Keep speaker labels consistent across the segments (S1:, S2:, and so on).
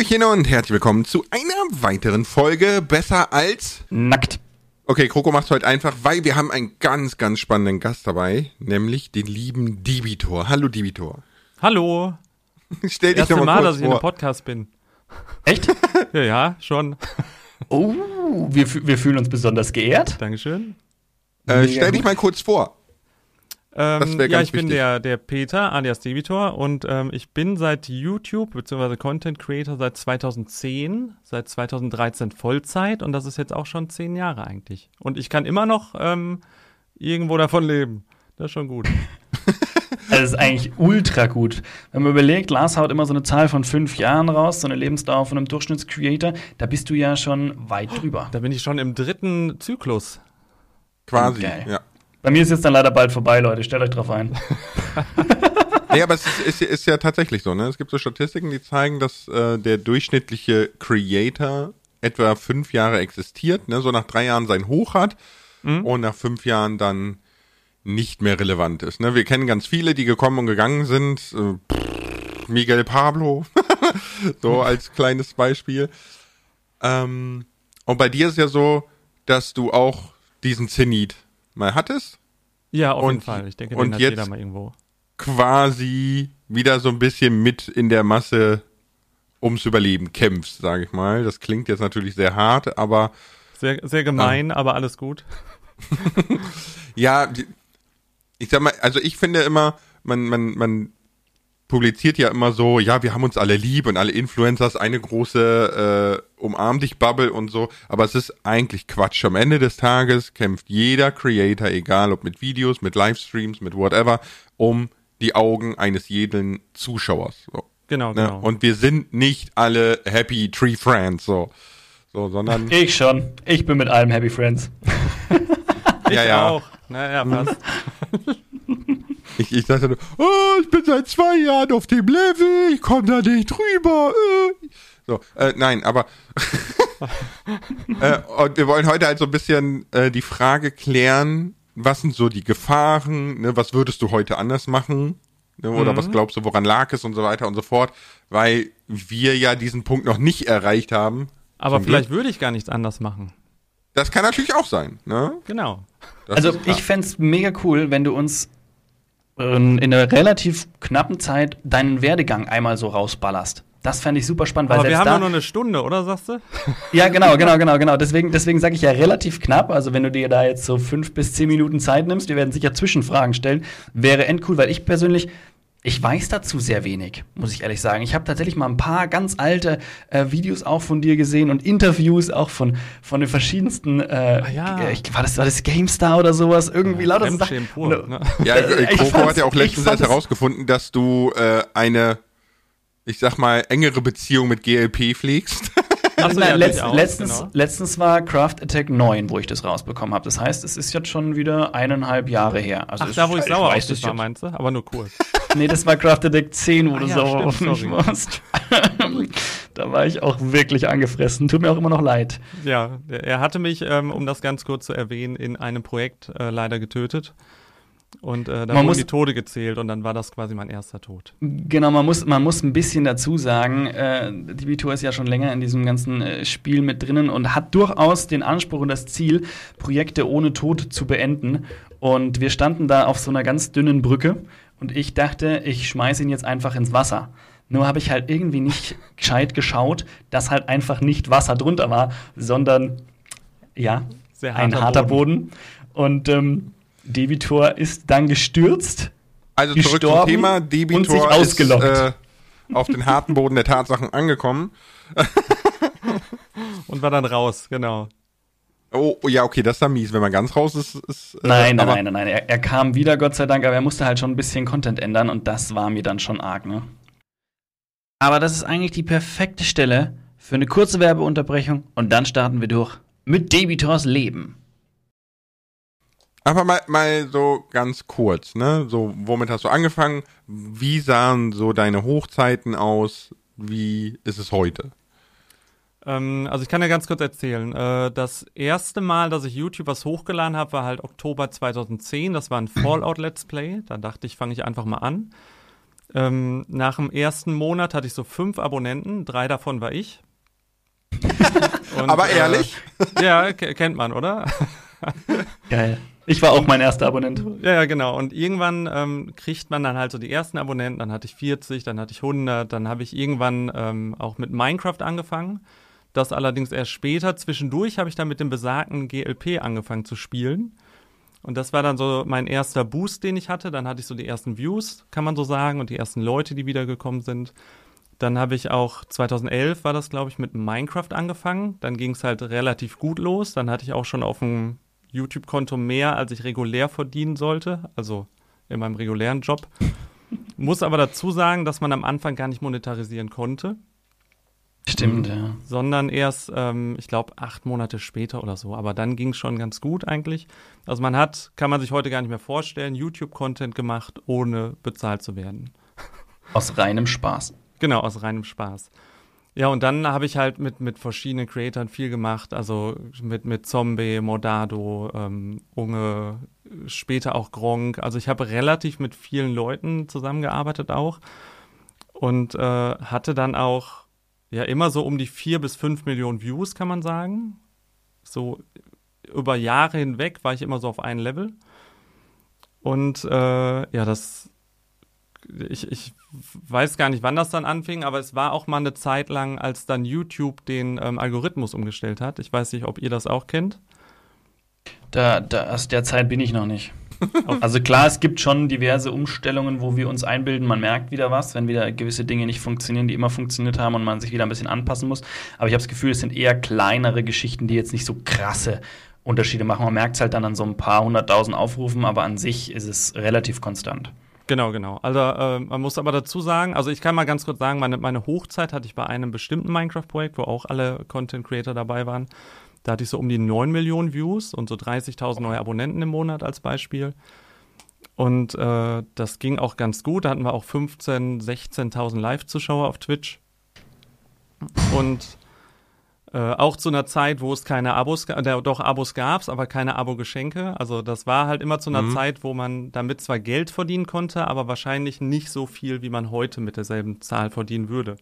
S1: Hallöchen und herzlich willkommen zu einer weiteren Folge Besser als
S2: Nackt.
S1: Okay, Kroko macht's heute einfach, weil wir haben einen ganz, ganz spannenden Gast dabei, nämlich den lieben Dibitor. Hallo Dibitor.
S3: Hallo.
S1: Stell dich
S3: Erste
S1: doch mal,
S3: Mal,
S1: kurz
S3: dass ich in einem
S1: vor.
S3: Podcast bin.
S2: Echt?
S3: Ja, ja, schon.
S2: Oh, wir, wir fühlen uns besonders geehrt.
S3: Dankeschön.
S1: Äh, stell dich mal kurz vor. Das
S3: Ähm, ja, ich bin
S1: wichtig.
S3: der, der Peter alias Debitor und ähm, ich bin seit YouTube bzw. Content Creator seit 2010, seit 2013 Vollzeit und das ist jetzt auch schon zehn Jahre eigentlich. Und ich kann immer noch ähm, irgendwo davon leben. Das ist schon gut.
S2: Das ist eigentlich ultra gut. Wenn man überlegt, Lars haut immer so eine Zahl von fünf Jahren raus, so eine Lebensdauer von einem Durchschnittscreator, da bist du ja schon weit drüber.
S3: Da bin ich schon im dritten Zyklus.
S1: Quasi.
S2: Geil.
S1: Ja.
S2: Bei mir ist jetzt dann leider bald vorbei, Leute. Stellt euch drauf ein.
S1: Nee, aber es ist, ist, ist ja tatsächlich so, ne? Es gibt so Statistiken, die zeigen, dass äh, der durchschnittliche Creator etwa fünf Jahre existiert, ne? So nach drei Jahren sein Hoch hat und nach fünf Jahren dann nicht mehr relevant ist. Ne? Wir kennen ganz viele, die gekommen und gegangen sind. Äh, pff, Miguel Pablo, so als kleines Beispiel. Ähm, und bei dir ist ja so, dass du auch diesen Zenit mal hattest,
S3: Ja, auf
S1: Und-
S3: jeden Fall. Ich denke,
S1: und
S3: den hat
S1: jetzt-
S3: jeder mal irgendwo.
S1: quasi wieder so ein bisschen mit in der Masse ums Überleben kämpfst, sage ich mal. Das klingt jetzt natürlich sehr hart, aber
S3: Sehr, sehr gemein, aber alles gut.
S1: ja, ich sag mal, also ich finde immer, man, man, man publiziert ja immer so, ja, wir haben uns alle lieb und alle Influencers eine große äh, Umarm dich Bubble und so, aber es ist eigentlich Quatsch. Am Ende des Tages kämpft jeder Creator, egal ob mit Videos, mit Livestreams, mit whatever, um die Augen eines jeden Zuschauers. So.
S3: Genau,
S1: Ne?
S3: genau.
S1: Und wir sind nicht alle Happy Tree Friends, so. So, sondern,
S2: Ich schon. Ich bin mit allem Happy Friends.
S1: ja, ja.
S3: auch. Naja, fast.
S1: Ich, ich sagte nur, oh, ich bin seit zwei Jahren auf dem Level, ich komme da nicht drüber. Äh. So, äh, nein, aber äh, und wir wollen heute halt so ein bisschen äh, die Frage klären, was sind so die Gefahren, ne, was würdest du heute anders machen? Ne, oder was glaubst du, woran lag es und so weiter und so fort, weil wir ja diesen Punkt noch nicht erreicht haben.
S3: Aber vielleicht
S1: Glück.
S3: würde ich gar nichts anders machen.
S1: Das kann natürlich auch sein, ne?
S3: Genau.
S1: Das
S2: also ich fänd's mega cool, wenn du uns in einer relativ knappen Zeit deinen Werdegang einmal so rausballerst. Das fände ich super spannend, weil
S3: Aber wir haben ja nur eine Stunde, oder sagst du?
S2: Ja, genau, genau, genau, genau. Deswegen, deswegen sage ich ja relativ knapp. Also wenn du dir da jetzt so fünf bis zehn Minuten Zeit nimmst, wir werden sicher Zwischenfragen stellen, wäre endcool, weil ich persönlich ich weiß dazu sehr wenig, muss ich ehrlich sagen. Ich habe tatsächlich mal ein paar ganz alte äh, Videos auch von dir gesehen und Interviews auch von, von den verschiedensten. Äh,
S3: ja.
S2: äh, ich, war, das, war das GameStar oder sowas? Irgendwie lauter so
S3: Fremdschämen
S2: Sachen.
S3: pur, ne?
S1: Ja,
S2: Äh, ich
S1: Coco hat ja auch letztens erst herausgefunden, dass du äh, eine, ich sag mal, engere Beziehung mit GLP pflegst.
S3: Achso,
S2: Na,
S3: ja,
S2: letzt,
S3: durchaus,
S2: letztens,
S3: genau.
S2: letztens war Craft Attack 9, wo ich das rausbekommen habe. Das heißt, es ist jetzt schon wieder eineinhalb Jahre her. Also
S3: Ach, da, wo ich sauer auf
S2: weiß
S3: dich war, meinst du? Aber nur kurz.
S2: Nee, das war Craft Attack 10, wo
S3: Ah,
S2: du
S3: ja,
S2: sauer auf mich warst. da war ich auch wirklich angefressen. Tut mir auch immer noch leid.
S3: Ja, er hatte mich, ähm, um das ganz kurz zu erwähnen, in einem Projekt äh, leider getötet. Und äh, da
S2: Man
S3: wurden die Tode gezählt und dann war das quasi mein erster Tod.
S2: Genau, man muss, man muss ein bisschen dazu sagen, äh, die Vitor ist ja schon länger in diesem ganzen äh, Spiel mit drinnen und hat durchaus den Anspruch und das Ziel, Projekte ohne Tod zu beenden. Und wir standen da auf so einer ganz dünnen Brücke und ich dachte, ich schmeiß ihn jetzt einfach ins Wasser. Nur habe ich halt irgendwie nicht gescheit geschaut, dass halt einfach nicht Wasser drunter war, sondern ja,
S3: Sehr
S2: ein
S3: harter
S2: harter Boden. Und ähm, Devitor ist dann gestürzt.
S1: Also zurück zum Thema.
S2: und
S1: Debitor
S2: sich
S1: ist
S2: ausgelockt.
S1: äh, auf den harten Boden der Tatsachen angekommen.
S3: Und war dann raus, genau.
S1: Oh, oh, ja, okay, das ist dann mies. Wenn man ganz raus ist, ist äh,
S2: Nein, nein, nein, nein, nein. Er, er kam wieder, Gott sei Dank, aber er musste halt schon ein bisschen Content ändern und das war mir dann schon arg, ne? Aber das ist eigentlich die perfekte Stelle für eine kurze Werbeunterbrechung und dann starten wir durch mit Debitors Leben.
S1: Aber mal, mal so ganz kurz, ne? So, womit hast du angefangen? Wie sahen so deine Hochzeiten aus? Wie ist es heute?
S3: Ähm, also ich kann ja ganz kurz erzählen. Äh, das erste Mal, dass ich YouTube was hochgeladen habe, war halt Oktober 2010. Das war ein Fallout Let's Play. Da dachte ich, fange ich einfach mal an. Ähm, nach dem ersten Monat hatte ich so fünf Abonnenten, drei davon war ich.
S1: Und, Aber ehrlich?
S3: Äh, ja, kennt man, oder?
S2: Geil. Ich war auch mein erster Abonnent.
S3: Ja, ja, genau. Und irgendwann ähm, kriegt man dann halt so die ersten Abonnenten. Dann hatte ich 40, dann hatte ich 100. Dann habe ich irgendwann ähm, auch mit Minecraft angefangen. Das allerdings erst später. Zwischendurch habe ich dann mit dem besagten GLP angefangen zu spielen. Und das war dann so mein erster Boost, den ich hatte. Dann hatte ich so die ersten Views, kann man so sagen, und die ersten Leute, die wiedergekommen sind. Dann habe ich auch 2011 war das, glaube ich, mit Minecraft angefangen. Dann ging es halt relativ gut los. Dann hatte ich auch schon auf dem YouTube-Konto mehr, als ich regulär verdienen sollte, also in meinem regulären Job. Muss aber dazu sagen, dass man am Anfang gar nicht monetarisieren konnte.
S2: Stimmt, ja.
S3: Sondern erst, ähm, ich glaube, acht Monate später oder so. Aber dann ging es schon ganz gut eigentlich. Also man hat, kann man sich heute gar nicht mehr vorstellen, YouTube-Content gemacht, ohne bezahlt zu werden.
S2: Aus reinem Spaß.
S3: Genau, aus reinem Spaß. Ja, und dann habe ich halt mit, mit verschiedenen Creatoren viel gemacht, also mit, mit Zombie, Mordado, ähm, Unge, später auch Gronk. Also ich habe relativ mit vielen Leuten zusammengearbeitet auch und äh, hatte dann auch ja immer so um die vier bis fünf Millionen Views, kann man sagen. So über Jahre hinweg war ich immer so auf einem Level. Und äh, ja, das ich, ich weiß gar nicht, wann das dann anfing, aber es war auch mal eine Zeit lang, als dann YouTube den ähm, Algorithmus umgestellt hat. Ich weiß nicht, ob ihr das auch kennt.
S2: Da, da, aus der Zeit bin ich noch nicht. also klar, es gibt schon diverse Umstellungen, wo wir uns einbilden, man merkt wieder was, wenn wieder gewisse Dinge nicht funktionieren, die immer funktioniert haben und man sich wieder ein bisschen anpassen muss. Aber ich habe das Gefühl, es sind eher kleinere Geschichten, die jetzt nicht so krasse Unterschiede machen. Man merkt es halt dann an so ein paar hunderttausend Aufrufen, aber an sich ist es relativ konstant.
S3: Genau, genau. Also äh, man muss aber dazu sagen, also ich kann mal ganz kurz sagen, meine, meine Hochzeit hatte ich bei einem bestimmten Minecraft-Projekt, wo auch alle Content-Creator dabei waren. Da hatte ich so um die 9 Millionen Views und so 30.000 neue Abonnenten im Monat als Beispiel. Und äh, das ging auch ganz gut. Da hatten wir auch 15.000, 16.000 Live-Zuschauer auf Twitch. Und äh, auch zu einer Zeit, wo es keine Abos, äh, doch Abos gab, aber keine Abo-Geschenke. Also das war halt immer zu einer mhm. Zeit, wo man damit zwar Geld verdienen konnte, aber wahrscheinlich nicht so viel, wie man heute mit derselben Zahl verdienen würde.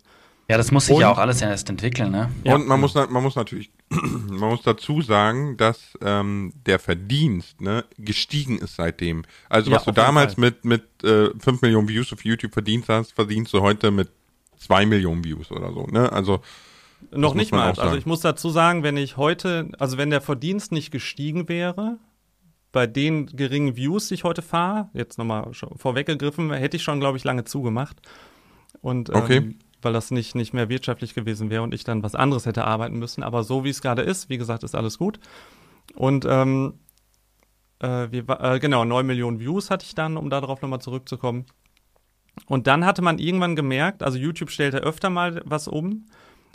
S2: Ja, das muss sich und, ja auch alles erst entwickeln, ne?
S1: Und ja. man muss, man muss natürlich, man muss dazu sagen, dass ähm, der Verdienst ne, gestiegen ist seitdem. Also was ja, du damals mit mit äh, 5 Millionen Views auf YouTube verdient hast, verdienst du heute mit 2 Millionen Views oder so. Ne? Also
S3: noch nicht mal. Also ich muss dazu sagen, wenn ich heute, also wenn der Verdienst nicht gestiegen wäre, bei den geringen Views, die ich heute fahre, jetzt nochmal vorweggegriffen, hätte ich schon, glaube ich, lange zugemacht. Und
S1: okay. ähm,
S3: weil das nicht, nicht mehr wirtschaftlich gewesen wäre und ich dann was anderes hätte arbeiten müssen. Aber so wie es gerade ist, wie gesagt, ist alles gut. Und ähm, äh, wir, äh, genau, 9 Millionen Views hatte ich dann, um darauf nochmal zurückzukommen. Und dann hatte man irgendwann gemerkt, also YouTube stellte öfter mal was um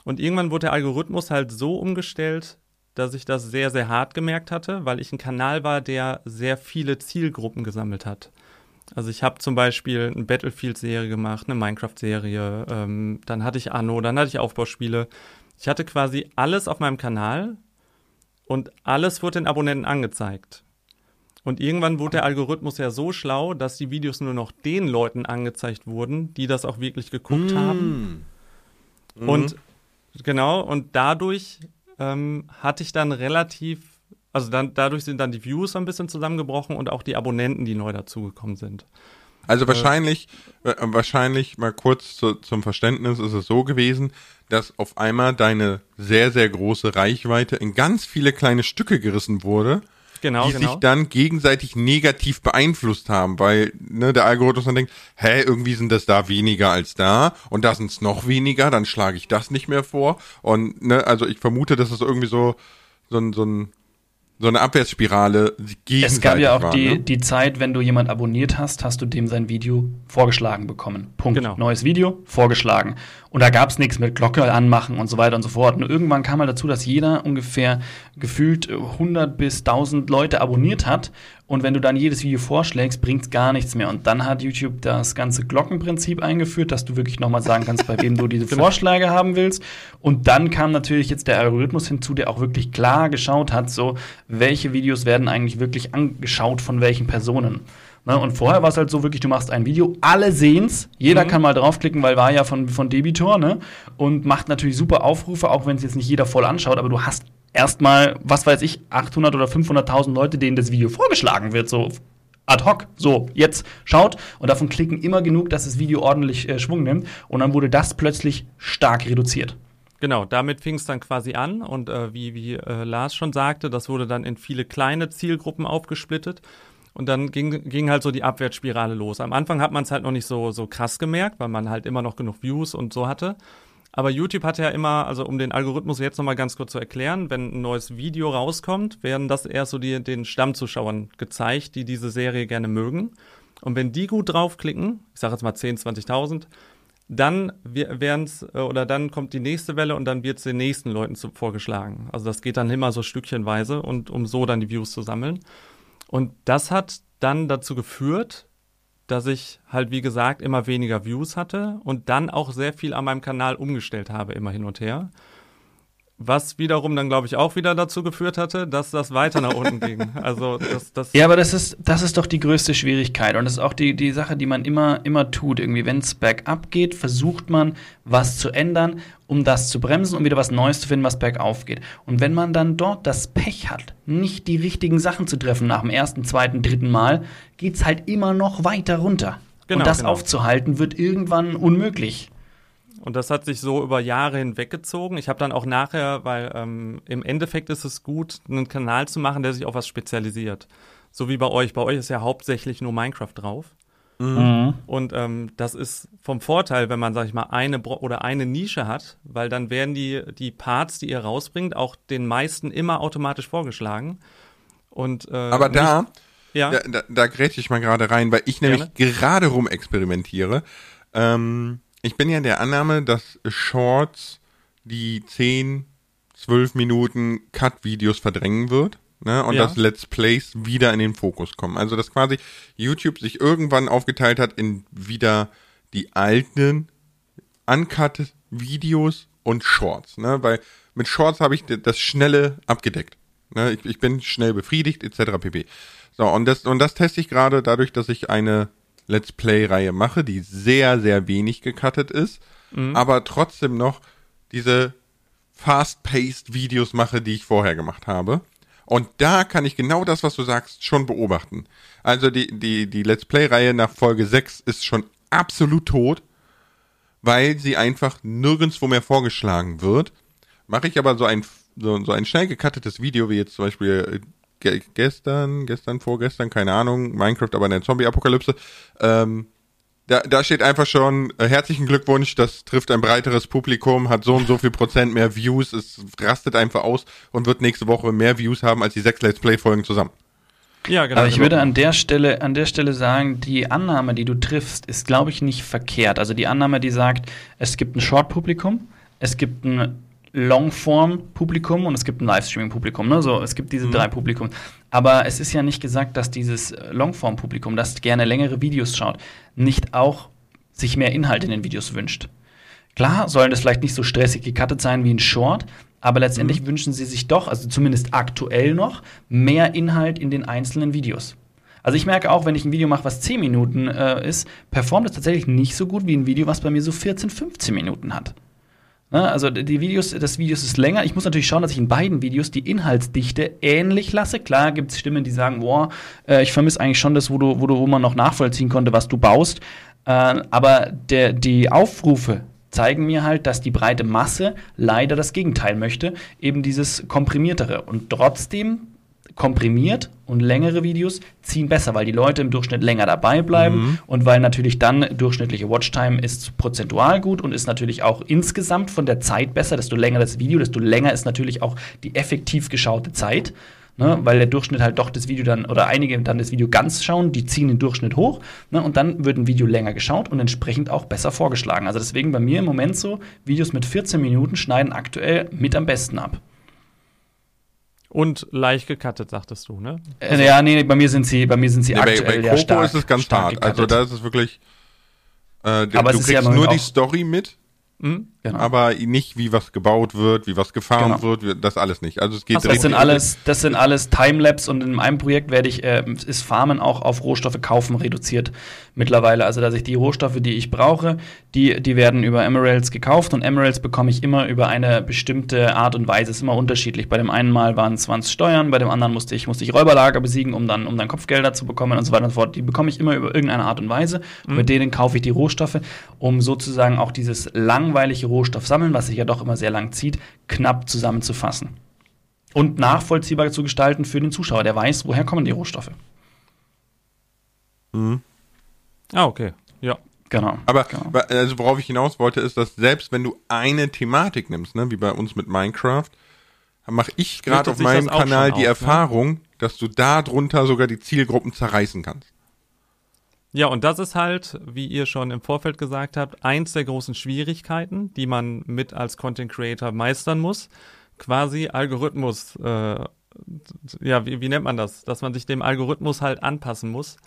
S3: und irgendwann wurde der Algorithmus halt so umgestellt, dass ich das sehr, sehr hart gemerkt hatte, weil ich ein Kanal war, der sehr viele Zielgruppen gesammelt hat. Also ich habe zum Beispiel eine Battlefield-Serie gemacht, eine Minecraft-Serie, ähm, dann hatte ich Anno, dann hatte ich Aufbauspiele. Ich hatte quasi alles auf meinem Kanal und alles wurde den Abonnenten angezeigt. Und irgendwann wurde der Algorithmus ja so schlau, dass die Videos nur noch den Leuten angezeigt wurden, die das auch wirklich geguckt mm. haben. Mm. Und Genau, und dadurch ähm, hatte ich dann relativ, also dann, dadurch sind dann die Views ein bisschen zusammengebrochen und auch die Abonnenten, die neu dazugekommen sind.
S1: Also wahrscheinlich, äh, wahrscheinlich mal kurz zu, zum Verständnis ist es so gewesen, dass auf einmal deine sehr, sehr große Reichweite in ganz viele kleine Stücke gerissen wurde
S3: genau,
S1: die
S3: genau.
S1: sich dann gegenseitig negativ beeinflusst haben, weil ne, der Algorithmus dann denkt, hä, irgendwie sind das da weniger als da und da sind es noch weniger, dann schlage ich das nicht mehr vor. Und ne, also ich vermute, dass es irgendwie so, so ein, so ein so eine Abwärtsspirale
S2: Es gab ja auch war, die, ne? die Zeit, wenn du jemand abonniert hast, hast du dem sein Video vorgeschlagen bekommen. Punkt. Genau. Neues Video, vorgeschlagen. Und da gab es nichts mit Glocke anmachen und so weiter und so fort. Und irgendwann kam mal dazu, dass jeder ungefähr gefühlt 100 bis 1000 Leute abonniert hat und wenn du dann jedes Video vorschlägst, bringt es gar nichts mehr. Und dann hat YouTube das ganze Glockenprinzip eingeführt, dass du wirklich nochmal sagen kannst, bei wem du diese genau. Vorschläge haben willst. Und dann kam natürlich jetzt der Algorithmus hinzu, der auch wirklich klar geschaut hat, so welche Videos werden eigentlich wirklich angeschaut von welchen Personen. Ne? Und vorher war es halt so wirklich, du machst ein Video, alle sehen's, jeder
S3: Mhm.
S2: kann mal draufklicken, weil war ja von, von Debitor, ne? Und macht natürlich super Aufrufe, auch wenn es jetzt nicht jeder voll anschaut, aber du hast erstmal, was weiß ich, 800 oder 500.000 Leute, denen das Video vorgeschlagen wird, so ad hoc. So, jetzt schaut und davon klicken immer genug, dass das Video ordentlich äh, Schwung nimmt. Und dann wurde das plötzlich stark reduziert.
S3: Genau, damit fing es dann quasi an und äh, wie, wie äh, Lars schon sagte, das wurde dann in viele kleine Zielgruppen aufgesplittet und dann ging, ging halt so die Abwärtsspirale los. Am Anfang hat man es halt noch nicht so, so krass gemerkt, weil man halt immer noch genug Views und so hatte. Aber YouTube hat ja immer, also um den Algorithmus jetzt nochmal ganz kurz zu erklären, wenn ein neues Video rauskommt, werden das erst so die, den Stammzuschauern gezeigt, die diese Serie gerne mögen. Und wenn die gut draufklicken, ich sage jetzt mal 10, 20.000, dann wären's, äh, oder dann kommt die nächste Welle und dann wird es den nächsten Leuten zu, vorgeschlagen. Also das geht dann immer so stückchenweise und um so dann die Views zu sammeln. Und das hat dann dazu geführt, dass ich halt, wie gesagt, immer weniger Views hatte und dann auch sehr viel an meinem Kanal umgestellt habe, immer hin und her. Was wiederum dann, glaube ich, auch wieder dazu geführt hatte, dass das weiter nach unten ging. Also das, das
S2: Ja, aber das ist, das ist doch die größte Schwierigkeit. Und das ist auch die, die Sache, die man immer, immer tut. Irgendwie, wenn es bergab geht, versucht man, was zu ändern, um das zu bremsen, um wieder was Neues zu finden, was bergauf geht. Und wenn man dann dort das Pech hat, nicht die richtigen Sachen zu treffen nach dem ersten, zweiten, dritten Mal, geht's halt immer noch weiter runter.
S3: Genau,
S2: Und das
S3: genau.
S2: aufzuhalten, wird irgendwann unmöglich.
S3: Und das hat sich so über Jahre hinweggezogen. Ich habe dann auch nachher, weil ähm, im Endeffekt ist es gut, einen Kanal zu machen, der sich auf was spezialisiert. So wie bei euch. Bei euch ist ja hauptsächlich nur Minecraft drauf. Und ähm, das ist vom Vorteil, wenn man, sag ich mal, eine Bro oder eine Nische hat, weil dann werden die, die Parts, die ihr rausbringt, auch den meisten immer automatisch vorgeschlagen. Und, äh,
S1: Aber da,
S3: nicht, ja,
S1: da, da, da grätsche ich mal gerade rein, weil ich nämlich gerade rum experimentiere. Ähm, ich bin ja der Annahme, dass Shorts die 10, 12 Minuten Cut-Videos verdrängen wird. Ne, und
S3: Ja.
S1: dass Let's Plays wieder in den Fokus kommen. Also dass quasi YouTube sich irgendwann aufgeteilt hat in wieder die alten Uncut-Videos und Shorts. Ne? Weil mit Shorts habe ich das Schnelle abgedeckt. Ne? Ich, ich bin schnell befriedigt, etc. pp. So, und das, und das teste ich gerade dadurch, dass ich eine Let's Play-Reihe mache, die sehr, sehr wenig gecuttet ist, aber trotzdem noch diese fast-paced Videos mache, die ich vorher gemacht habe. Und da kann ich genau das, was du sagst, schon beobachten. Also die, die, die Let's Play-Reihe nach Folge 6 ist schon absolut tot, weil sie einfach nirgendwo mehr vorgeschlagen wird. Mache ich aber so ein, so, so ein schnell gecuttetes Video, wie jetzt zum Beispiel äh, ge gestern, gestern, vorgestern, keine Ahnung, Minecraft, aber in der Zombie-Apokalypse, ähm, da, da steht einfach schon, äh, herzlichen Glückwunsch, das trifft ein breiteres Publikum, hat so und so viel Prozent mehr Views, es rastet einfach aus und wird nächste Woche mehr Views haben als die sechs Let's Play-Folgen zusammen.
S3: ja, genau.
S2: Aber ich
S3: genau.
S2: würde an der Stelle, an der Stelle sagen, die Annahme, die du triffst, ist, glaube ich, nicht verkehrt. Also die Annahme, die sagt, es gibt ein Short-Publikum, es gibt ein Longform-Publikum und es gibt ein Livestreaming-Publikum. Ne? So, es gibt diese drei Publikum. Aber es ist ja nicht gesagt, dass dieses Longform-Publikum, das gerne längere Videos schaut, nicht auch sich mehr Inhalt in den Videos wünscht. Klar, sollen das vielleicht nicht so stressig gecuttet sein wie ein Short, aber letztendlich wünschen sie sich doch, also zumindest aktuell noch, mehr Inhalt in den einzelnen Videos. Also ich merke auch, wenn ich ein Video mache, was 10 Minuten äh, ist, performt es tatsächlich nicht so gut wie ein Video, was bei mir so 14, 15 Minuten hat. Ne? Also die Videos, das Videos ist länger. Ich muss natürlich schauen, dass ich in beiden Videos die Inhaltsdichte ähnlich lasse. Klar gibt es Stimmen, die sagen, boah, äh, ich vermisse eigentlich schon das, wo du, wo du, wo man noch nachvollziehen konnte, was du baust. Äh, aber der, die Aufrufe zeigen mir halt, dass die breite Masse leider das Gegenteil möchte, eben dieses komprimiertere. Und trotzdem komprimiert und längere Videos ziehen besser, weil die Leute im Durchschnitt länger dabei bleiben und weil natürlich dann durchschnittliche Watchtime ist prozentual gut und ist natürlich auch insgesamt von der Zeit besser. Desto länger das Video, desto länger ist natürlich auch die effektiv geschaute Zeit. Ne, weil der Durchschnitt halt doch das Video dann, oder einige dann das Video ganz schauen, die ziehen den Durchschnitt hoch, ne, und dann wird ein Video länger geschaut und entsprechend auch besser vorgeschlagen. Also deswegen bei mir im Moment so, Videos mit 14 Minuten schneiden aktuell mit am besten ab.
S3: Und leicht gecuttet, sagtest du, ne?
S2: Äh, ja, nee, bei mir sind sie, bei mir sind sie
S1: Ja, bei,
S2: aktuell
S1: bei
S2: ja
S1: Coco
S2: stark,
S1: ist es ganz
S2: stark
S1: hart. Also da ist es wirklich. Äh, du
S2: Aber es
S1: du
S2: ist ja
S1: kriegst
S2: immer
S1: nur die Story mit.
S3: Hm?
S1: Genau. aber nicht wie was gebaut wird, wie was gefahren genau. wird, das alles nicht. Also es geht
S2: also das sind alles, das sind alles Timelapse und in einem Projekt werde ich äh, ist Farmen auch auf Rohstoffe kaufen reduziert mittlerweile. Also dass ich die Rohstoffe, die ich brauche, die die werden über Emeralds gekauft und Emeralds bekomme ich immer über eine bestimmte Art und Weise. Ist immer unterschiedlich. Bei dem einen Mal waren es 20 Steuern, bei dem anderen musste ich musste ich Räuberlager besiegen, um dann um dann Kopfgelder zu bekommen und so weiter und so fort. Die bekomme ich immer über irgendeine Art und Weise. Mhm. Mit denen kaufe ich die Rohstoffe, um sozusagen auch dieses langweilige Rohstoff sammeln, was sich ja doch immer sehr lang zieht, knapp zusammenzufassen. Und nachvollziehbar zu gestalten für den Zuschauer, der weiß, woher kommen die Rohstoffe.
S3: Mhm. Ah, okay. Ja.
S1: Genau. Aber genau. Also worauf ich hinaus wollte, ist, dass selbst wenn du eine Thematik nimmst, ne, wie bei uns mit Minecraft, mache ich gerade auf meinem Kanal die auf, ne? Erfahrung, ne? dass du da drunter sogar die Zielgruppen zerreißen kannst.
S3: Ja, und das ist halt, wie ihr schon im Vorfeld gesagt habt, eins der großen Schwierigkeiten, die man mit als Content Creator meistern muss. Quasi Algorithmus, äh, ja, wie, wie nennt man das? Dass man sich dem Algorithmus halt anpassen muss.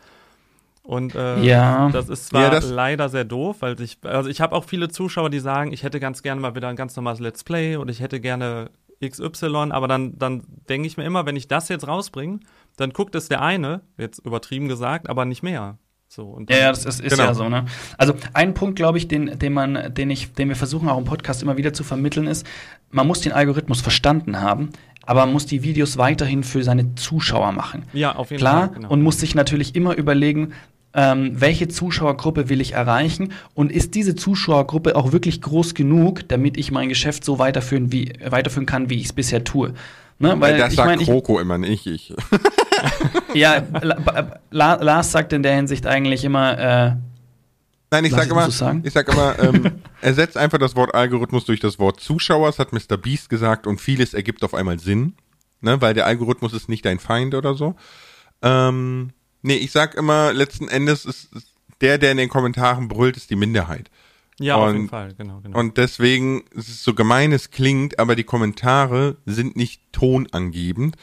S3: Und äh, ja. das ist zwar ja, das leider sehr doof, weil ich, also ich habe auch viele Zuschauer, die sagen, ich hätte ganz gerne mal wieder ein ganz normales Let's Play und ich hätte gerne XY, aber dann, dann denke ich mir immer, wenn ich das jetzt rausbringe, dann guckt es der eine, jetzt übertrieben gesagt, aber nicht mehr. So,
S2: ja, ja, das ist, ist genau. ja so, ne? Also ein Punkt, glaube ich, den, den man, den ich, den wir versuchen auch im Podcast immer wieder zu vermitteln, ist, man muss den Algorithmus verstanden haben, aber man muss die Videos weiterhin für seine Zuschauer machen.
S3: Ja, auf jeden
S2: Klar,
S3: Fall.
S2: Genau. Und muss sich natürlich immer überlegen, ähm, welche Zuschauergruppe will ich erreichen und ist diese Zuschauergruppe auch wirklich groß genug, damit ich mein Geschäft so weiterführen, wie, weiterführen kann, wie ich es bisher tue.
S1: Ne? Weil das ich sagt mein, Kroko immer nicht ich.
S2: ja, Lars sagt in der Hinsicht eigentlich immer. Äh,
S1: Nein, ich sage immer, ich sag immer, ähm, ersetzt einfach das Wort Algorithmus durch das Wort Zuschauer. Das hat Mr. Beast gesagt und vieles ergibt auf einmal Sinn, ne? weil der Algorithmus ist nicht dein Feind oder so. Ähm, nee, ich sag immer, letzten Endes ist, ist der, der in den Kommentaren brüllt, ist die Minderheit.
S3: Ja, und, auf jeden Fall, genau, genau.
S1: Und deswegen so gemein es klingt, aber die Kommentare sind nicht tonangebend.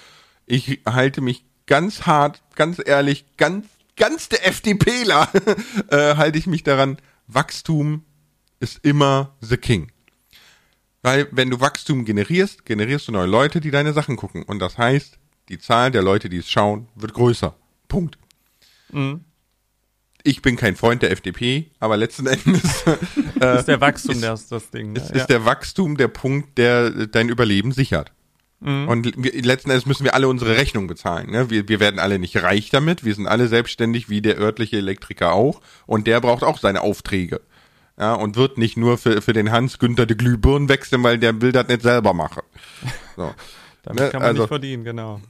S1: Ich halte mich ganz hart, ganz ehrlich, ganz, ganz der FDPler, äh, halte ich mich daran, Wachstum ist immer the king. Weil wenn du Wachstum generierst, generierst du neue Leute, die deine Sachen gucken. Und das heißt, die Zahl der Leute, die es schauen, wird größer. Punkt. Mhm ich bin kein Freund der FDP, aber letzten Endes
S3: äh, ist der Wachstum ist, das, das Ding.
S1: Ist, ja. ist der Wachstum der Punkt, der dein Überleben sichert. Mhm. Und wir, letzten Endes müssen wir alle unsere Rechnung bezahlen. Ne? Wir, wir werden alle nicht reich damit. Wir sind alle selbstständig, wie der örtliche Elektriker auch. Und der braucht auch seine Aufträge. Ja, und wird nicht nur für, für den Hans Günther die Glühbirnen wechseln, weil der will das nicht selber machen.
S3: So. Damit ne? kann man also, nicht verdienen, genau.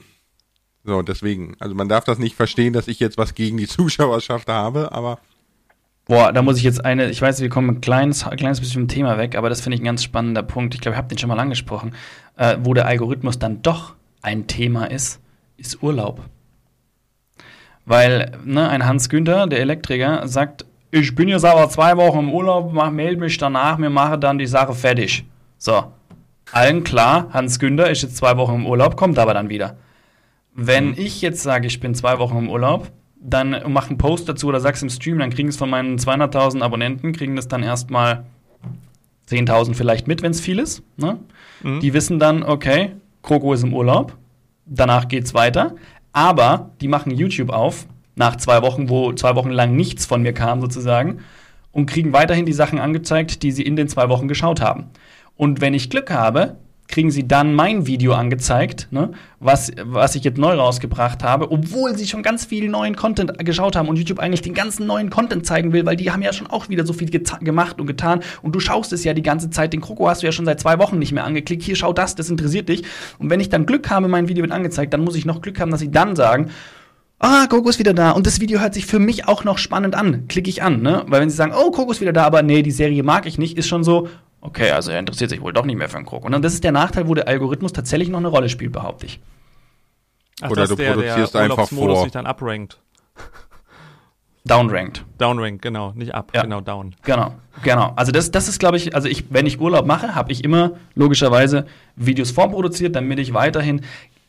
S1: So, deswegen. Also man darf das nicht verstehen, dass ich jetzt was gegen die Zuschauerschaft habe, aber.
S2: Boah, da muss ich jetzt eine, ich weiß, wir kommen ein kleines, ein kleines bisschen vom Thema weg, aber das finde ich ein ganz spannender Punkt. Ich glaube, ich habe den schon mal angesprochen. Äh, wo der Algorithmus dann doch ein Thema ist, ist Urlaub. Weil ne, ein Hans Günther, der Elektriker, sagt, ich bin jetzt aber zwei Wochen im Urlaub, mach, melde mich danach, wir machen dann die Sache fertig. So. Allen klar, Hans Günther ist jetzt zwei Wochen im Urlaub, kommt aber dann wieder. Wenn mhm. ich jetzt sage, ich bin zwei Wochen im Urlaub, dann mach einen Post dazu oder sag's im Stream, dann kriegen es von meinen 200.000 Abonnenten, kriegen das dann erstmal 10.000 vielleicht mit, wenn es viel ist. Ne? Mhm. Die wissen dann, okay, Kroko ist im Urlaub, danach geht's weiter. Aber die machen YouTube auf, nach zwei Wochen, wo zwei Wochen lang nichts von mir kam sozusagen, und kriegen weiterhin die Sachen angezeigt, die sie in den zwei Wochen geschaut haben. Und wenn ich Glück habe, kriegen sie dann mein Video angezeigt, ne, was, was ich jetzt neu rausgebracht habe, obwohl sie schon ganz viel neuen Content geschaut haben und YouTube eigentlich den ganzen neuen Content zeigen will, weil die haben ja schon auch wieder so viel gemacht und getan und du schaust es ja die ganze Zeit. Den Kroko hast du ja schon seit zwei Wochen nicht mehr angeklickt. Hier, schau das, das interessiert dich. Und wenn ich dann Glück habe, mein Video wird angezeigt, dann muss ich noch Glück haben, dass sie dann sagen, ah, Coco ist wieder da und das Video hört sich für mich auch noch spannend an, klicke ich an, ne? Weil wenn sie sagen, oh, Coco ist wieder da, aber nee, die Serie mag ich nicht, ist schon so, Okay, also er interessiert sich wohl doch nicht mehr für einen Krog. Und das ist der Nachteil, wo der Algorithmus tatsächlich noch eine Rolle spielt, behaupte ich.
S3: Ach, Oder du der, produzierst der einfach vor. sich dann uprankt.
S2: Downranked.
S3: Downranked, genau, nicht up, ja. genau, down.
S2: Genau, genau. Also das, das ist, glaube ich, also ich, wenn ich Urlaub mache, habe ich immer logischerweise Videos vorproduziert, damit ich weiterhin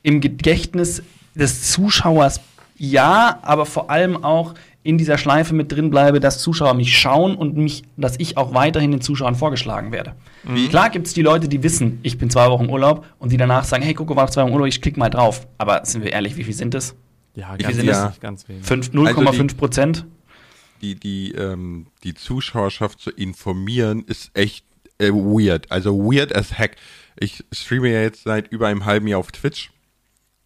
S2: im Gedächtnis des Zuschauers ja, aber vor allem auch in dieser Schleife mit drin bleibe, dass Zuschauer mich schauen und mich, dass ich auch weiterhin den Zuschauern vorgeschlagen werde. Mhm. Klar gibt es die Leute, die wissen, ich bin zwei Wochen Urlaub und die danach sagen, hey, Coco war zwei Wochen Urlaub, ich klicke mal drauf. Aber sind wir ehrlich, wie viel sind es?
S3: Ja,
S2: wie
S3: ganz,
S2: viel sind
S3: ja,
S2: es?
S3: ganz wenig.
S2: 0,5
S1: Also
S2: Prozent?
S1: Die, die, ähm, die Zuschauerschaft zu informieren, ist echt äh, weird. Also weird as heck. Ich streame ja jetzt seit über einem halben Jahr auf Twitch.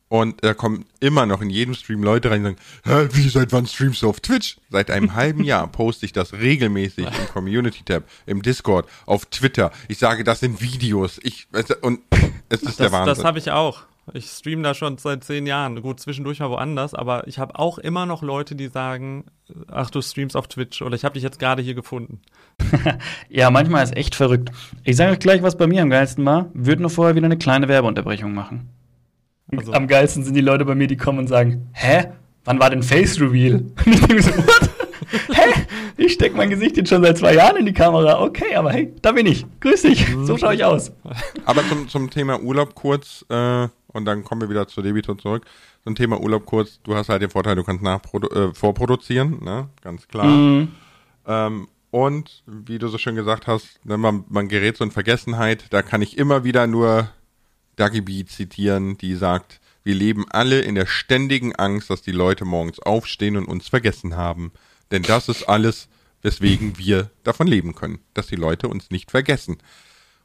S1: Und da kommen immer noch in jedem Stream Leute rein und sagen, Hä, wie, seit wann streamst du auf Twitch? Seit einem halben Jahr poste ich das regelmäßig im Community-Tab, im Discord, auf Twitter. Ich sage, das sind Videos. Ich, und es ist der
S3: Das,
S1: Wahnsinn.
S3: das habe ich auch. Ich streame da schon seit zehn Jahren. Gut, zwischendurch mal woanders, aber ich habe auch immer noch Leute, die sagen, ach, du streamst auf Twitch oder ich habe dich jetzt gerade hier gefunden.
S2: Ja, manchmal ist echt verrückt. Ich sage euch gleich, was bei mir am geilsten war. Würde nur vorher wieder eine kleine Werbeunterbrechung machen.
S3: Also-
S2: am geilsten sind die Leute bei mir, die kommen und sagen, hä? Wann war denn Face Reveal? Und ich denke so, what? hä? Ich stecke mein Gesicht jetzt schon seit zwei Jahren in die Kamera. Okay, aber hey, da bin ich. Grüß dich. So schaue ich aus.
S1: Aber zum, zum Thema Urlaub kurz, äh, und dann kommen wir wieder zur Debitor zurück. Zum Thema Urlaub kurz, du hast halt den Vorteil, du kannst äh, vorproduzieren, ne? Ganz klar.
S2: Mhm.
S1: Ähm, und wie du so schön gesagt hast, ne, man, man gerät so in Vergessenheit, da kann ich immer wieder nur Dagi B zitieren, die sagt, wir leben alle in der ständigen Angst, dass die Leute morgens aufstehen und uns vergessen haben. Denn das ist alles, weswegen wir davon leben können, dass die Leute uns nicht vergessen.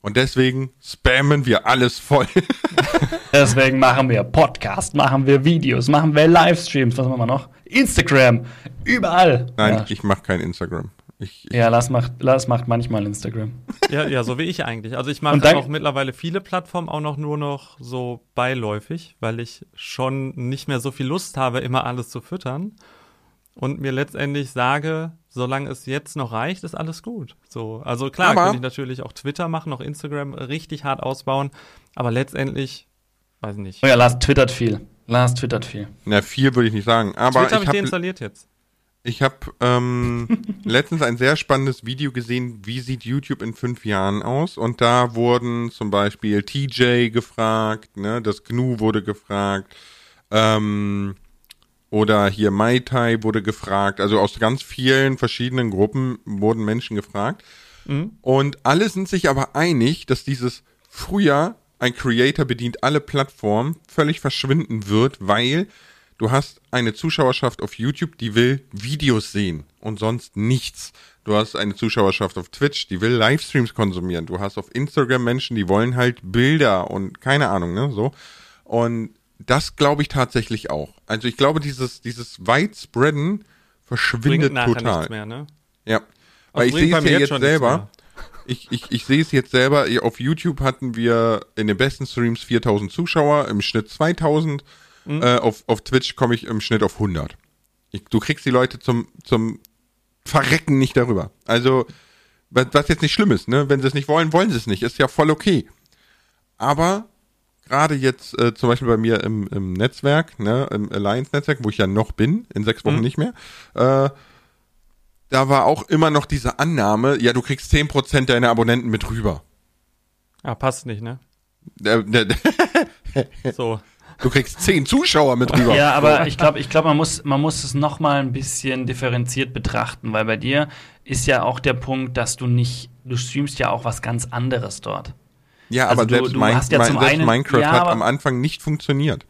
S1: Und deswegen spammen wir alles voll.
S2: Deswegen machen wir Podcast, machen wir Videos, machen wir Livestreams. Was machen wir noch? Instagram. Überall.
S1: Nein,
S2: ja.
S1: ich mache kein Instagram. Ich, ich,
S2: Ja, Lars macht, Lars macht manchmal Instagram.
S3: Ja, ja, so wie ich eigentlich. Also ich mache
S2: dann-
S3: auch mittlerweile viele Plattformen auch noch nur noch so beiläufig, weil ich schon nicht mehr so viel Lust habe, immer alles zu füttern. Und mir letztendlich sage, solange es jetzt noch reicht, ist alles gut. So, also klar,
S1: Aber-
S3: könnte ich natürlich auch Twitter machen, auch Instagram richtig hart ausbauen, aber letztendlich, weiß nicht.
S2: Oh ja, Lars twittert viel. Lars twittert viel.
S1: na, viel würde ich nicht sagen. Aber
S3: Twitter habe
S1: ich
S3: ich
S1: habe
S3: deinstalliert jetzt.
S1: Ich habe ähm, letztens ein sehr spannendes Video gesehen, wie sieht YouTube in fünf Jahren aus? Und da wurden zum Beispiel TJ gefragt, ne, das GNU wurde gefragt, ähm, oder hier Mai Tai wurde gefragt. Also aus ganz vielen verschiedenen Gruppen wurden Menschen gefragt. Und alle sind sich aber einig, dass dieses früher ein Creator bedient alle Plattformen völlig verschwinden wird, weil du hast eine Zuschauerschaft auf YouTube, die will Videos sehen und sonst nichts. Du hast eine Zuschauerschaft auf Twitch, die will Livestreams konsumieren. Du hast auf Instagram Menschen, die wollen halt Bilder und keine Ahnung, ne, so. Und das glaube ich tatsächlich auch. Also ich glaube, dieses, dieses Widespreaden verschwindet total.
S3: mehr, ne?
S1: Ja.
S3: Aber
S1: Weil ich sehe es ja
S3: jetzt
S1: selber. Ich, ich, ich sehe es jetzt selber. Auf YouTube hatten wir in den besten Streams 4000 Zuschauer, im Schnitt 2000.
S3: Mhm.
S1: Äh, auf, auf Twitch komme ich im Schnitt auf 100. Ich, du kriegst die Leute zum, zum Verrecken nicht darüber. Also, was, jetzt nicht schlimm ist, ne? Wenn sie es nicht wollen, wollen sie es nicht. Ist ja voll okay. Aber gerade jetzt äh, zum Beispiel bei mir im, im Netzwerk, ne, im Alliance-Netzwerk, wo ich ja noch bin, in sechs Wochen
S3: Mhm.
S1: nicht mehr, äh, da war auch immer noch diese Annahme, ja, du kriegst 10% deiner Abonnenten mit rüber.
S3: Ah, passt nicht, ne? So.
S1: Du kriegst 10 Zuschauer mit rüber.
S2: Ja, aber ich glaube, ich glaub, man, muss, man muss es noch mal ein bisschen differenziert betrachten, weil bei dir ist ja auch der Punkt, dass du nicht, du streamst ja auch was ganz anderes dort.
S1: Ja,
S2: Also
S1: aber
S2: du-
S1: selbst,
S2: du
S1: mein,
S2: hast ja
S1: mein,
S2: zum
S1: selbst
S2: einen-
S1: Minecraft
S2: ja,
S1: hat am Anfang nicht funktioniert.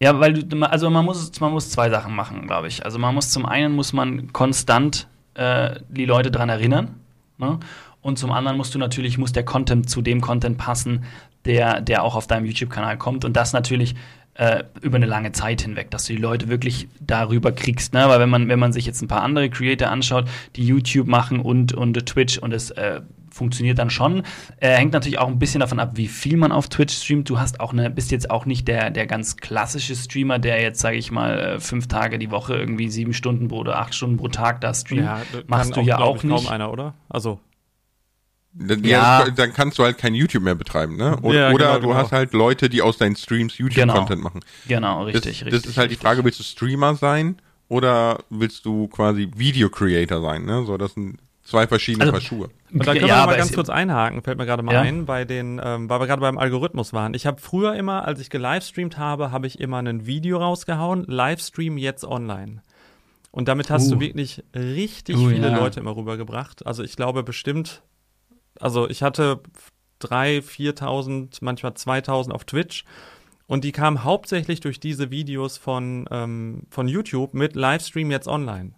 S2: Ja, weil du, also man muss, man muss zwei Sachen machen, glaube ich. Also man muss zum einen muss man konstant äh, die Leute dran erinnern, ne? Und zum anderen musst du natürlich, muss der Content zu dem Content passen, der, der auch auf deinem YouTube-Kanal kommt. Und das natürlich äh, über eine lange Zeit hinweg, dass du die Leute wirklich darüber kriegst. Ne? Weil wenn man, wenn man sich jetzt ein paar andere Creator anschaut, die YouTube machen und, und Twitch und es äh, funktioniert dann schon. Äh, hängt natürlich auch ein bisschen davon ab, wie viel man auf Twitch streamt. Du hast auch eine, bist jetzt auch nicht der, der ganz klassische Streamer, der jetzt, sage ich mal, äh, fünf Tage die Woche irgendwie sieben Stunden pro oder acht Stunden pro Tag da streamt.
S3: kann
S2: Machst du ja
S3: glaub
S2: auch
S3: ich,
S2: nicht.
S3: kaum einer, oder? Also,
S1: Dann,
S2: Ja.
S1: dann kannst du halt kein YouTube mehr betreiben, ne? Oder,
S3: Ja,
S1: oder
S3: genau,
S1: du
S3: genau.
S1: hast halt Leute, die aus deinen Streams YouTube-Content machen.
S2: Genau,
S1: Das,
S2: richtig,
S1: das
S2: richtig.
S1: ist halt die
S2: richtig.
S1: Frage, willst du Streamer sein oder willst du quasi Video-Creator sein, ne? So, das sind zwei verschiedene
S2: Also-
S1: Paar Schuhe.
S3: Und da können
S2: Ja,
S3: wir mal ganz kurz einhaken, fällt mir gerade mal
S2: Ja.
S3: ein, bei den, ähm, weil wir gerade beim Algorithmus waren. Ich habe früher immer, als ich gelivestreamt habe, habe ich immer ein Video rausgehauen, Livestream jetzt online. Und damit hast
S2: Uh.
S3: du wirklich richtig
S2: Uh,
S3: viele
S2: ja.
S3: Leute immer rübergebracht. Also ich glaube bestimmt, also ich hatte 3.000, 4.000, manchmal 2.000 auf Twitch. Und die kamen hauptsächlich durch diese Videos von, ähm, von YouTube mit Livestream jetzt online.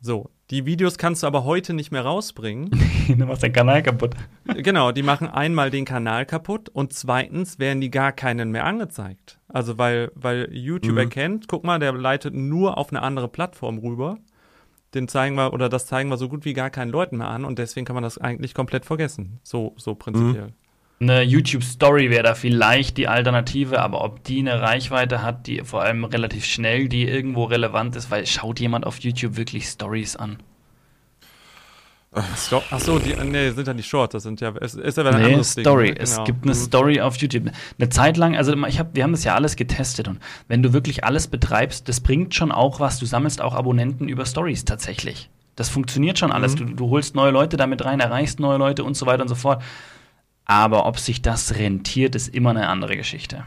S3: So, die Videos kannst du aber heute nicht mehr rausbringen.
S2: du machst deinen Kanal kaputt.
S3: genau, die machen einmal den Kanal kaputt und zweitens werden die gar keinen mehr angezeigt. Also weil, weil YouTube
S1: Mhm.
S3: erkennt, guck mal, der leitet nur auf eine andere Plattform rüber. Den zeigen wir, oder das zeigen wir so gut wie gar keinen Leuten mehr an und deswegen kann man das eigentlich komplett vergessen. So, so prinzipiell.
S2: Eine YouTube-Story wäre da vielleicht die Alternative, aber ob die eine Reichweite hat, die vor allem relativ schnell, die irgendwo relevant ist, weil schaut jemand auf YouTube wirklich Stories an?
S3: Ach so, die, nee, sind ja die Shorts, das sind ja, es ist ja
S2: Nee,
S3: anderes Ding,
S2: Story.
S3: ne?
S2: Es
S3: Genau.
S2: gibt eine Story auf YouTube. Eine Zeit lang, also ich hab, wir haben das ja alles getestet und wenn du wirklich alles betreibst, das bringt schon auch was. Du sammelst auch Abonnenten über Stories tatsächlich. Das funktioniert schon alles. Du, du holst neue Leute damit rein, erreichst neue Leute und so weiter und so fort. Aber ob sich das rentiert, ist immer eine andere Geschichte.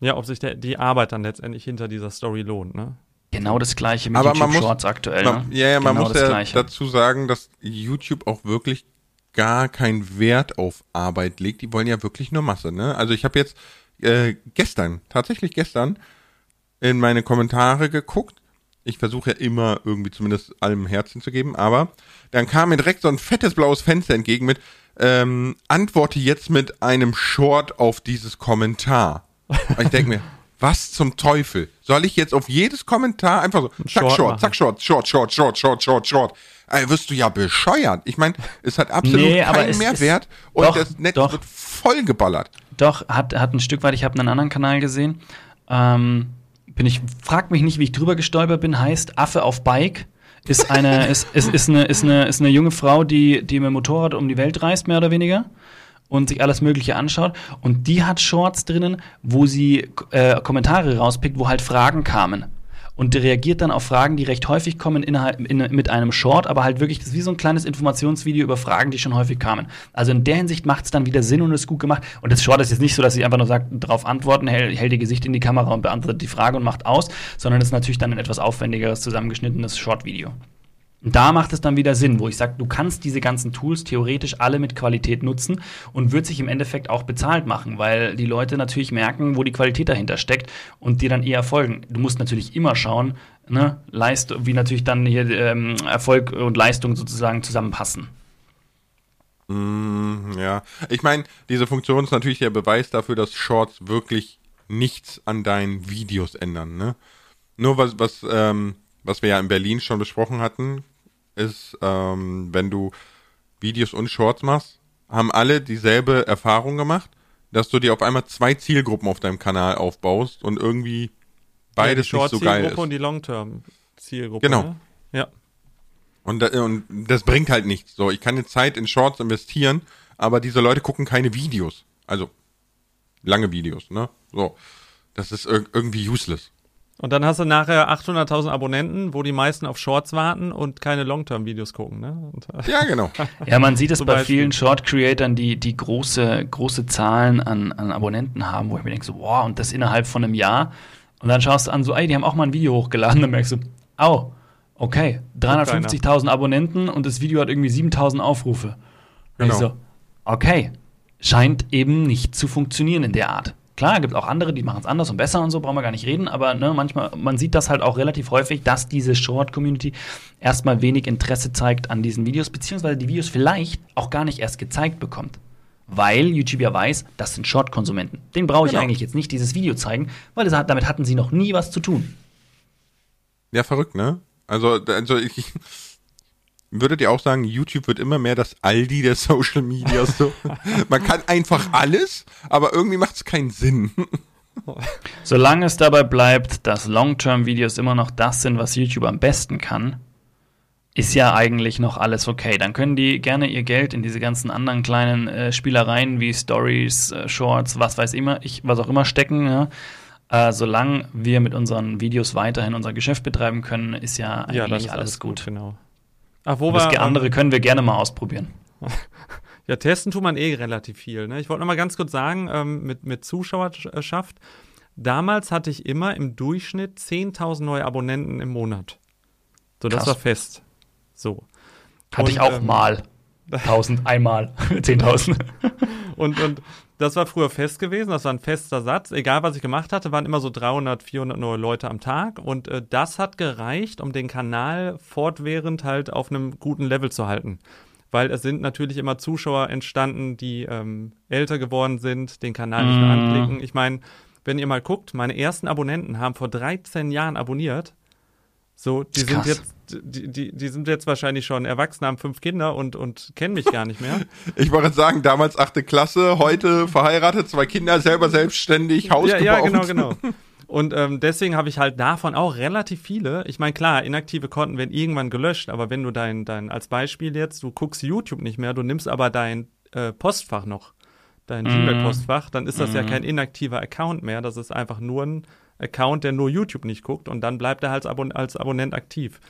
S3: Ja, ob sich der, die Arbeit dann letztendlich hinter dieser Story lohnt, ne?
S2: Genau das gleiche mit
S1: Aber man
S2: YouTube
S1: muss-
S2: Shorts aktuell.
S1: Man,
S2: ne?
S1: ja, ja, man
S2: genau
S1: muss ja
S2: Gleiche.
S1: dazu sagen, dass YouTube auch wirklich gar keinen Wert auf Arbeit legt. Die wollen ja wirklich nur Masse. Ne? Also ich habe jetzt äh, gestern, tatsächlich gestern, in meine Kommentare geguckt. Ich versuche ja immer irgendwie zumindest allem Herzchen zu geben, aber dann kam mir direkt so ein fettes blaues Fenster entgegen mit ähm, Antworte jetzt mit einem Short auf dieses Kommentar. Und ich denke mir, was zum Teufel? Soll ich jetzt auf jedes Kommentar einfach so, zack,
S3: Short
S1: zack, Short, Short, Short, Short, Short, Short, Short. Ey, wirst du ja bescheuert. Ich meine, es hat absolut
S2: Nee,
S1: keinen Mehrwert und
S2: doch,
S1: das Netz
S2: doch.
S1: wird voll geballert.
S2: Doch, hat, hat ein Stück weit, ich habe einen anderen Kanal gesehen. Ähm, bin ich, frag mich nicht, wie ich drüber gestolpert bin, heißt Affe auf Bike. Ist eine, ist, ist, ist, eine, ist, eine, ist eine junge Frau, die, die mit dem Motorrad um die Welt reist, mehr oder weniger. Und sich alles Mögliche anschaut. Und die hat Shorts drinnen, wo sie äh, Kommentare rauspickt, wo halt Fragen kamen. Und reagiert dann auf Fragen, die recht häufig kommen innerhalb, in, mit einem Short, aber halt wirklich, das ist wie so ein kleines Informationsvideo über Fragen, die schon häufig kamen. Also in der Hinsicht macht es dann wieder Sinn und ist gut gemacht. Und das Short ist jetzt nicht so, dass sie einfach nur sagt, darauf antworten, hält, hält ihr Gesicht in die Kamera und beantwortet die Frage und macht aus, sondern es ist natürlich dann ein etwas aufwendigeres, zusammengeschnittenes Short-Video. Da macht es dann wieder Sinn, wo ich sage, du kannst diese ganzen Tools theoretisch alle mit Qualität nutzen und wird sich im Endeffekt auch bezahlt machen, weil die Leute natürlich merken, wo die Qualität dahinter steckt und dir dann eher folgen. Du musst natürlich immer schauen, ne, Leist wie natürlich dann hier ähm, Erfolg und Leistung sozusagen zusammenpassen.
S1: Mm, ja, ich meine, diese Funktion ist natürlich der Beweis dafür, dass Shorts wirklich nichts an deinen Videos ändern. Ne? Nur was, was, ähm, was wir ja in Berlin schon besprochen hatten, ist, ähm, wenn du Videos und Shorts machst, haben alle dieselbe Erfahrung gemacht, dass du dir auf einmal zwei Zielgruppen auf deinem Kanal aufbaust und irgendwie beides
S3: die
S1: nicht so geil ist.
S3: und die Long-Term-Zielgruppe.
S1: Genau.
S3: Ne? Ja.
S1: Und, und das bringt halt nichts. So, ich kann jetzt Zeit in Shorts investieren, aber diese Leute gucken keine Videos. Also lange Videos, ne? So. Das ist ir irgendwie useless.
S3: Und dann hast du nachher 800.000 Abonnenten, wo die meisten auf Shorts warten und keine Long-Term-Videos gucken. Ne? Und, äh,
S1: Ja, genau.
S2: Ja, man sieht es bei
S3: Beispiel.
S2: vielen Short-Creatern, die, die große, große Zahlen an, an Abonnenten haben, wo ich mir denke, so, wow, und das innerhalb von einem Jahr. Und dann schaust du an, so, ey, die haben auch mal ein Video hochgeladen, dann merkst du, au, okay, 350.000 Abonnenten und das Video hat irgendwie 7.000 Aufrufe. Und ich
S1: Genau.
S2: so, okay, scheint eben nicht zu funktionieren in der Art. Klar, gibt auch andere, die machen es anders und besser und so, brauchen wir gar nicht reden, aber ne, manchmal, man sieht das halt auch relativ häufig, dass diese Short-Community erstmal wenig Interesse zeigt an diesen Videos, beziehungsweise die Videos vielleicht auch gar nicht erst gezeigt bekommt. Weil YouTube ja weiß, das sind Short-Konsumenten. Den brauche ich
S1: Genau.
S2: eigentlich jetzt nicht dieses Video zeigen, weil das, hat- damit hatten sie noch nie was zu tun.
S1: Ja, verrückt, ne? Also, also ich, würdet ihr auch sagen, YouTube wird immer mehr das Aldi der Social Media so? Man kann einfach alles, aber irgendwie macht es keinen Sinn.
S2: Solange es dabei bleibt, dass Long-Term-Videos immer noch das sind, was YouTube am besten kann, ist ja eigentlich noch alles okay. Dann können die gerne ihr Geld in diese ganzen anderen kleinen äh, Spielereien wie Stories, äh, Shorts, was weiß immer, ich, was auch immer stecken. Ja. Äh, solange wir mit unseren Videos weiterhin unser Geschäft betreiben können, ist ja eigentlich
S3: ja, ist
S2: alles, gut.
S3: Genau. Ach, wo
S2: Und das
S3: wir,
S2: andere
S3: ähm,
S2: können wir gerne mal ausprobieren.
S3: Ja, testen tut man eh relativ viel. Ne? Ich wollte noch mal ganz kurz sagen, ähm, mit, mit Zuschauerschaft, damals hatte ich immer im Durchschnitt 10.000 neue Abonnenten im Monat. So, das
S2: Krass.
S3: war fest. So.
S2: Hatte
S3: Und,
S2: ich auch
S3: ähm,
S2: mal. 1000 einmal. 10.000.
S3: Und, und das war früher fest gewesen, das war ein fester Satz. Egal, was ich gemacht hatte, waren immer so 300, 400 neue Leute am Tag. Und äh, das hat gereicht, um den Kanal fortwährend halt auf einem guten Level zu halten. Weil es sind natürlich immer Zuschauer entstanden, die ähm, älter geworden sind, den Kanal nicht mehr
S2: Mhm.
S3: anklicken. Ich meine, wenn ihr mal guckt, meine ersten Abonnenten haben vor 13 Jahren abonniert. So, die sind jetzt, die, die, die sind jetzt wahrscheinlich schon erwachsen, haben fünf Kinder und, und kennen mich gar nicht mehr.
S1: Ich wollte sagen, damals achte Klasse, heute verheiratet, zwei Kinder, selber selbstständig, Haus
S3: ja,
S1: gebaut.
S3: ja, genau, genau. Und ähm, deswegen habe ich halt davon auch relativ viele. Ich meine, klar, inaktive Konten werden irgendwann gelöscht, aber wenn du dein, dein, als Beispiel jetzt, du guckst YouTube nicht mehr, du nimmst aber dein äh, Postfach noch, dein
S2: Mhm.
S3: Gmail-Postfach, dann ist das ja kein inaktiver Account mehr. Das ist einfach nur ein Account, der nur YouTube nicht guckt und dann bleibt er halt als, Abon als Abonnent aktiv.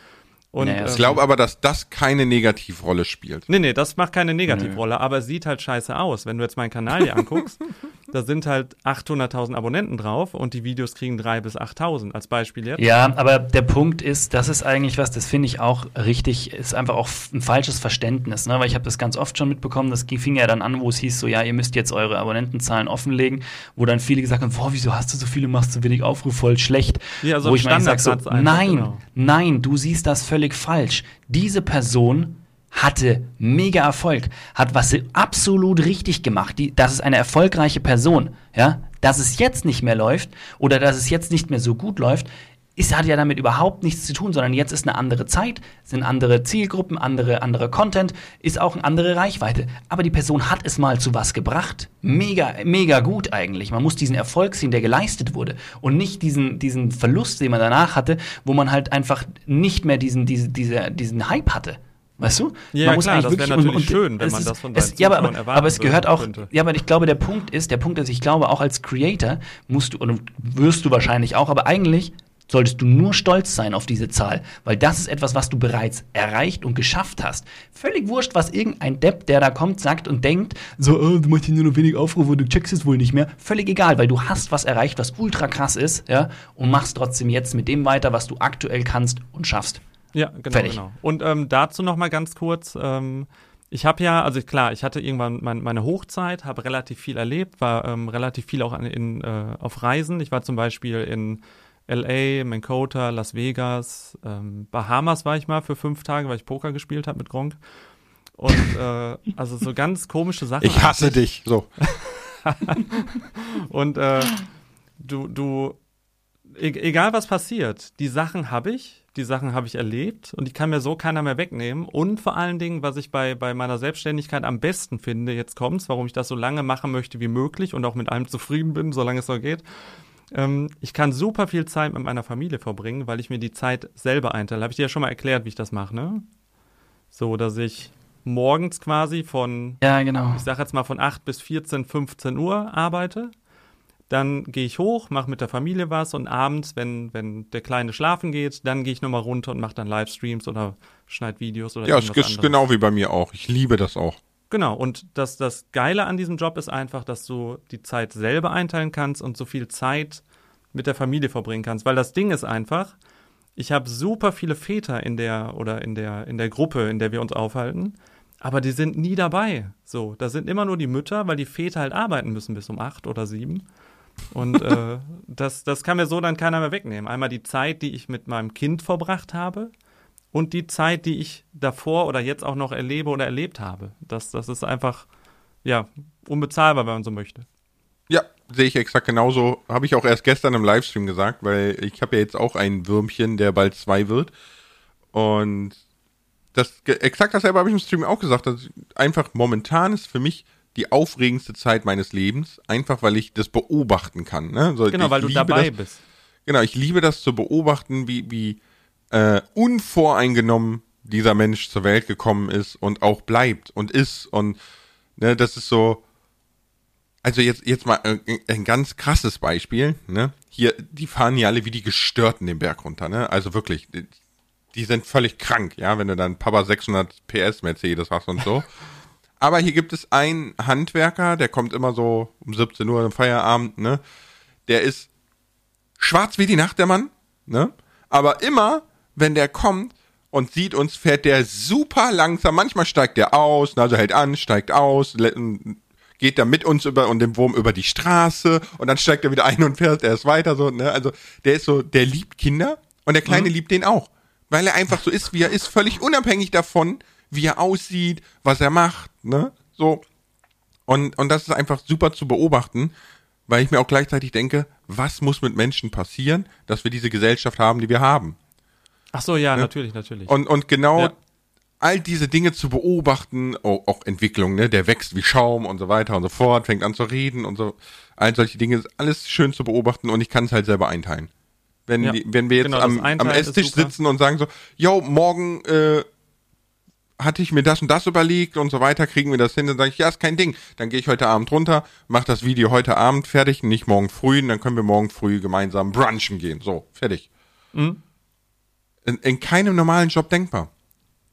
S3: Und,
S2: Naja,
S3: ähm,
S1: Ich glaube aber, dass das keine Negativrolle spielt.
S3: Nee, nee, das macht keine Negativrolle, aber es sieht halt scheiße aus. Wenn du jetzt meinen Kanal hier anguckst, da sind halt 800.000 Abonnenten drauf und die Videos kriegen 3.000 bis 8.000 als Beispiel jetzt.
S2: Ja, aber der Punkt ist, das ist eigentlich was, das finde ich auch richtig, ist einfach auch ein falsches Verständnis, ne? weil ich habe das ganz oft schon mitbekommen, das fing ja dann an, wo es hieß, so ja, ihr müsst jetzt eure Abonnentenzahlen offenlegen, wo dann viele gesagt haben, boah, wieso hast du so viele, machst so wenig Aufruf, voll schlecht.
S3: Ja, so
S2: wo
S3: ein
S2: ich eigentlich sag, so, nein,
S3: genau.
S2: nein, du siehst das völlig falsch. Diese Person hatte mega Erfolg, hat was absolut richtig gemacht. Die, das ist eine erfolgreiche Person. Ja? Dass es jetzt nicht mehr läuft oder dass es jetzt nicht mehr so gut läuft, ist, hat ja damit überhaupt nichts zu tun, sondern jetzt ist eine andere Zeit, sind andere Zielgruppen, andere, andere Content, ist auch eine andere Reichweite. Aber die Person hat es mal zu was gebracht. Mega, mega gut eigentlich. Man muss diesen Erfolg sehen, der geleistet wurde und nicht diesen, diesen Verlust, den man danach hatte, wo man halt einfach nicht mehr diesen, diese, diese, diesen Hype hatte. Weißt du?
S3: Ja,
S2: man muss
S3: klar, das
S2: wirklich-
S3: wär
S2: und-
S3: natürlich
S2: und
S3: schön, wenn
S2: es
S3: man
S2: ist-
S3: das von
S2: es,
S3: seinen
S2: ja, aber,
S3: Zuschauern
S2: aber,
S3: erwarten
S2: aber es gehört auch,
S3: könnte.
S2: ja, aber ich glaube, der Punkt ist, der Punkt ist, ich glaube auch als Creator musst du, und wirst du wahrscheinlich auch, aber eigentlich solltest du nur stolz sein auf diese Zahl, weil das ist etwas, was du bereits erreicht und geschafft hast. Völlig wurscht, was irgendein Depp, der da kommt, sagt und denkt, so, oh, du machst hier nur noch wenig Aufrufe, du checkst es wohl nicht mehr. Völlig egal, weil du hast was erreicht, was ultra krass ist, ja, und machst trotzdem jetzt mit dem weiter, was du aktuell kannst und schaffst.
S3: Ja, genau,
S2: Fertig.
S3: genau. Und ähm, dazu noch mal ganz kurz. Ähm, ich habe ja, also klar, ich hatte irgendwann mein, meine Hochzeit, habe relativ viel erlebt, war ähm, relativ viel auch an, in, äh, auf Reisen. Ich war zum Beispiel in LA, Mankota, Las Vegas, ähm, Bahamas war ich mal für fünf Tage, weil ich Poker gespielt habe mit Gronk. Und äh, also so ganz komische Sachen.
S1: Ich hasse dich. So.
S3: Und äh, du, du, e egal was passiert, die Sachen habe ich, die Sachen habe ich erlebt und die kann mir so keiner mehr wegnehmen. Und vor allen Dingen, was ich bei, bei meiner Selbstständigkeit am besten finde, jetzt kommt's, warum ich das so lange machen möchte wie möglich und auch mit allem zufrieden bin, solange es so geht. Ähm, ich kann super viel Zeit mit meiner Familie verbringen, weil ich mir die Zeit selber einteile. Habe ich dir ja schon mal erklärt, wie ich das mache, ne? So, dass ich morgens quasi von
S2: Ja, genau.
S3: ich sage jetzt mal von 8 bis 14, 15 Uhr arbeite. Dann gehe ich hoch, mache mit der Familie was und abends, wenn, wenn der Kleine schlafen geht, dann gehe ich nochmal runter und mache dann Livestreams oder schneid Videos oder
S1: Ja, es ist genau wie bei mir auch. Ich liebe das auch.
S3: Genau, und das, das Geile an diesem Job ist einfach, dass du die Zeit selber einteilen kannst und so viel Zeit mit der Familie verbringen kannst. Weil das Ding ist einfach, ich habe super viele Väter in der oder in der, in der Gruppe, in der wir uns aufhalten, aber die sind nie dabei. So, da sind immer nur die Mütter, weil die Väter halt arbeiten müssen bis um acht oder sieben. Und äh, das, das kann mir so dann keiner mehr wegnehmen. Einmal die Zeit, die ich mit meinem Kind verbracht habe und die Zeit, die ich davor oder jetzt auch noch erlebe oder erlebt habe. Das, das ist einfach, ja, unbezahlbar, wenn man so möchte.
S1: Ja, sehe ich exakt genauso. Habe ich auch erst gestern im Livestream gesagt, weil ich habe ja jetzt auch ein Würmchen, der bald zwei wird. Und das exakt dasselbe habe ich im Stream auch gesagt. Einfach momentan ist für mich die aufregendste Zeit meines Lebens, einfach weil ich das beobachten kann. Ne? So,
S3: Genau, weil du dabei
S1: das,
S3: bist.
S1: Genau, ich liebe das zu beobachten, wie, wie äh, unvoreingenommen dieser Mensch zur Welt gekommen ist und auch bleibt und ist. Und ne, das ist so. Also jetzt, jetzt mal äh, ein ganz krasses Beispiel, ne? Hier, die fahren ja alle wie die Gestörten den Berg runter, ne? Also wirklich, die, die sind völlig krank, ja, wenn du dann Papa 600 PS Mercedes hast und so. Aber hier gibt es einen Handwerker, der kommt immer so um 17 Uhr im Feierabend, ne? Der ist schwarz wie die Nacht, der Mann, ne? Aber immer, wenn der kommt und sieht uns, fährt der super langsam. Manchmal steigt der aus, also hält an, steigt aus, geht er mit uns über und dem Wurm über die Straße und dann steigt er wieder ein und fährt erst weiter so, ne? Also der ist so, der liebt Kinder und der Kleine mhm. liebt den auch. Weil er einfach so ist, wie er ist, völlig unabhängig davon, wie er aussieht, was er macht, ne? So. Und, und das ist einfach super zu beobachten, weil ich mir auch gleichzeitig denke, was muss mit Menschen passieren, dass wir diese Gesellschaft haben, die wir haben?
S3: Ach so, ja, ne? natürlich, natürlich.
S1: Und, und genau ja. all diese Dinge zu beobachten, auch, auch Entwicklung, ne, der wächst wie Schaum und so weiter und so fort, fängt an zu reden und so, all solche Dinge, alles schön zu beobachten und ich kann es halt selber einteilen. Wenn, ja. die, wenn wir jetzt genau, am, am Esstisch sitzen und sagen so, yo, morgen äh, hatte ich mir das und das überlegt und so weiter, kriegen wir das hin, dann sage ich, ja, ist kein Ding. Dann gehe ich heute Abend runter, mache das Video heute Abend fertig, nicht morgen früh, und dann können wir morgen früh gemeinsam brunchen gehen. So, fertig. Mhm. In, in keinem normalen Job denkbar.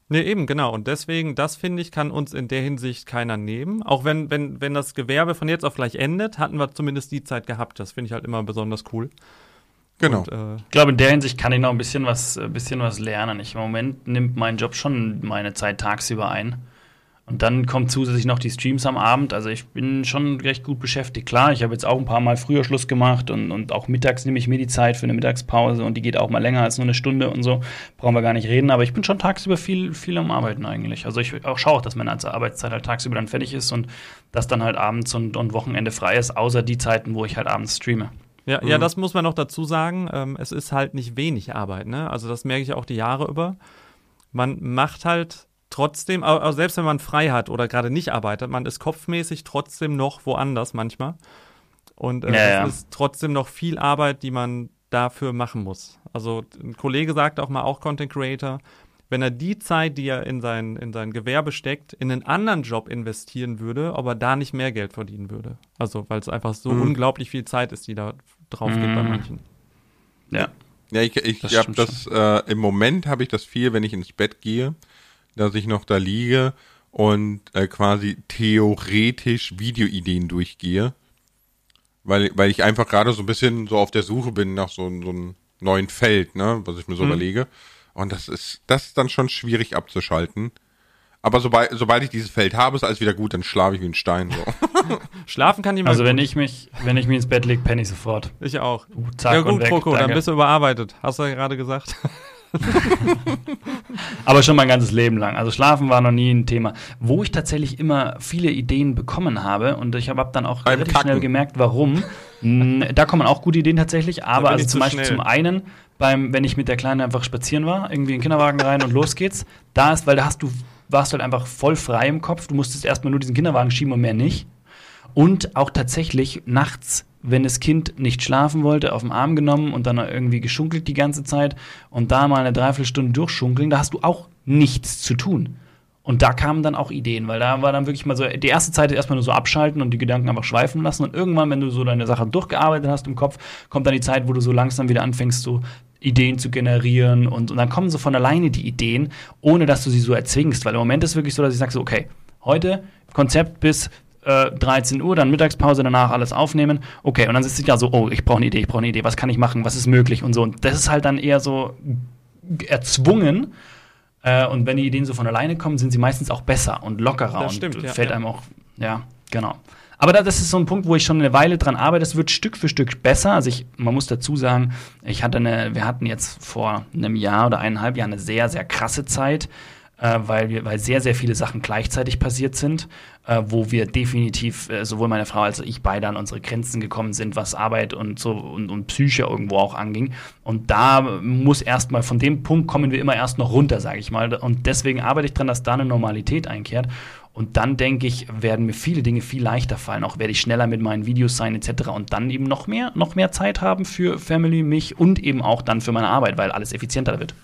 S3: Nee, eben, genau. Und deswegen, das finde ich, kann uns in der Hinsicht keiner nehmen. Auch wenn, wenn, wenn das Gewerbe von jetzt auf gleich endet, hatten wir zumindest die Zeit gehabt. Das finde ich halt immer besonders cool.
S2: Genau. Und, äh, ich glaube, in der Hinsicht kann ich noch ein bisschen was, ein bisschen was lernen. Ich, Im Moment nimmt mein Job schon meine Zeit tagsüber ein. Und dann kommt zusätzlich noch die Streams am Abend. Also ich bin schon recht gut beschäftigt. Klar, ich habe jetzt auch ein paar Mal früher Schluss gemacht und, und auch mittags nehme ich mir die Zeit für eine Mittagspause und die geht auch mal länger als nur eine Stunde und so. Brauchen wir gar nicht reden. Aber ich bin schon tagsüber viel, viel am Arbeiten eigentlich. Also ich auch schaue auch, dass meine Arbeitszeit halt tagsüber dann fertig ist und dass dann halt abends und, und Wochenende frei ist, außer die Zeiten, wo ich halt abends streame.
S3: Ja, mhm. ja, das muss man noch dazu sagen. Ähm, es ist halt nicht wenig Arbeit, ne? Also das merke ich auch die Jahre über. Man macht halt trotzdem, also selbst wenn man frei hat oder gerade nicht arbeitet, man ist kopfmäßig trotzdem noch woanders manchmal. Und äh, ja, ja. es ist trotzdem noch viel Arbeit, die man dafür machen muss. Also ein Kollege sagt auch mal, auch Content Creator, wenn er die Zeit, die er in sein, in sein Gewerbe steckt, in einen anderen Job investieren würde, ob er da nicht mehr Geld verdienen würde. Also, weil es einfach so mhm. unglaublich viel Zeit ist, die da drauf geht mhm. bei manchen.
S1: Ja. Ja, ich, ich habe das, äh, im Moment habe ich das viel, wenn ich ins Bett gehe, dass ich noch da liege und äh, quasi theoretisch Videoideen durchgehe. Weil, weil ich einfach gerade so ein bisschen so auf der Suche bin nach so, so einem neuen Feld, ne, was ich mir so mhm. überlege. Und das ist, das ist dann schon schwierig abzuschalten. Aber sobald, sobald ich dieses Feld habe, ist alles wieder gut, dann schlafe ich wie ein Stein. So.
S3: Schlafen kann
S2: jemand. Also wenn ich mich, wenn ich mich ins Bett lege, penne ich sofort.
S3: Ich auch. Uh, zack ja gut, Proko, dann bist du überarbeitet. Hast du ja gerade gesagt.
S2: Aber schon mein ganzes Leben lang. Also Schlafen war noch nie ein Thema. Wo ich tatsächlich immer viele Ideen bekommen habe und ich habe dann auch Beim relativ Kacken. schnell gemerkt, warum. da kommen auch gute Ideen tatsächlich, aber also zum Beispiel schnell. zum einen beim, wenn ich mit der Kleinen einfach spazieren war, irgendwie in den Kinderwagen rein und los geht's. Da ist, weil da hast du, warst du halt einfach voll frei im Kopf. Du musstest erstmal nur diesen Kinderwagen schieben und mehr nicht. Und auch tatsächlich nachts, wenn das Kind nicht schlafen wollte, auf den Arm genommen und dann irgendwie geschunkelt die ganze Zeit und da mal eine Dreiviertelstunde durchschunkeln, da hast du auch nichts zu tun. Und da kamen dann auch Ideen, weil da war dann wirklich mal so, die erste Zeit erstmal nur so abschalten und die Gedanken einfach schweifen lassen. Und irgendwann, wenn du so deine Sache durchgearbeitet hast im Kopf, kommt dann die Zeit, wo du so langsam wieder anfängst, so Ideen zu generieren. Und, und dann kommen so von alleine die Ideen, ohne dass du sie so erzwingst. Weil im Moment ist es wirklich so, dass ich sage so, okay, heute Konzept bis äh, 13 Uhr, dann Mittagspause, danach alles aufnehmen. Okay, und dann sitzt du ja so, oh, ich brauche eine Idee, ich brauche eine Idee, was kann ich machen, was ist möglich und so. Und das ist halt dann eher so erzwungen äh, und wenn die Ideen so von alleine kommen, sind sie meistens auch besser und lockerer das und stimmt, ja, fällt ja. einem auch, ja, genau. Aber das ist so ein Punkt, wo ich schon eine Weile dran arbeite. Es wird Stück für Stück besser. Also ich, man muss dazu sagen, ich hatte eine, wir hatten jetzt vor einem Jahr oder eineinhalb Jahren eine sehr, sehr krasse Zeit äh, weil, wir, weil sehr, sehr viele Sachen gleichzeitig passiert sind, äh, wo wir definitiv, äh, sowohl meine Frau als auch ich beide an unsere Grenzen gekommen sind, was Arbeit und so und, und Psyche irgendwo auch anging. Und da muss erstmal, von dem Punkt kommen wir immer erst noch runter, sage ich mal. Und deswegen arbeite ich dran, dass da eine Normalität einkehrt. Und dann denke ich, werden mir viele Dinge viel leichter fallen. Auch werde ich schneller mit meinen Videos sein, etc. Und dann eben noch mehr, noch mehr Zeit haben für Family, mich und eben auch dann für meine Arbeit, weil alles effizienter wird.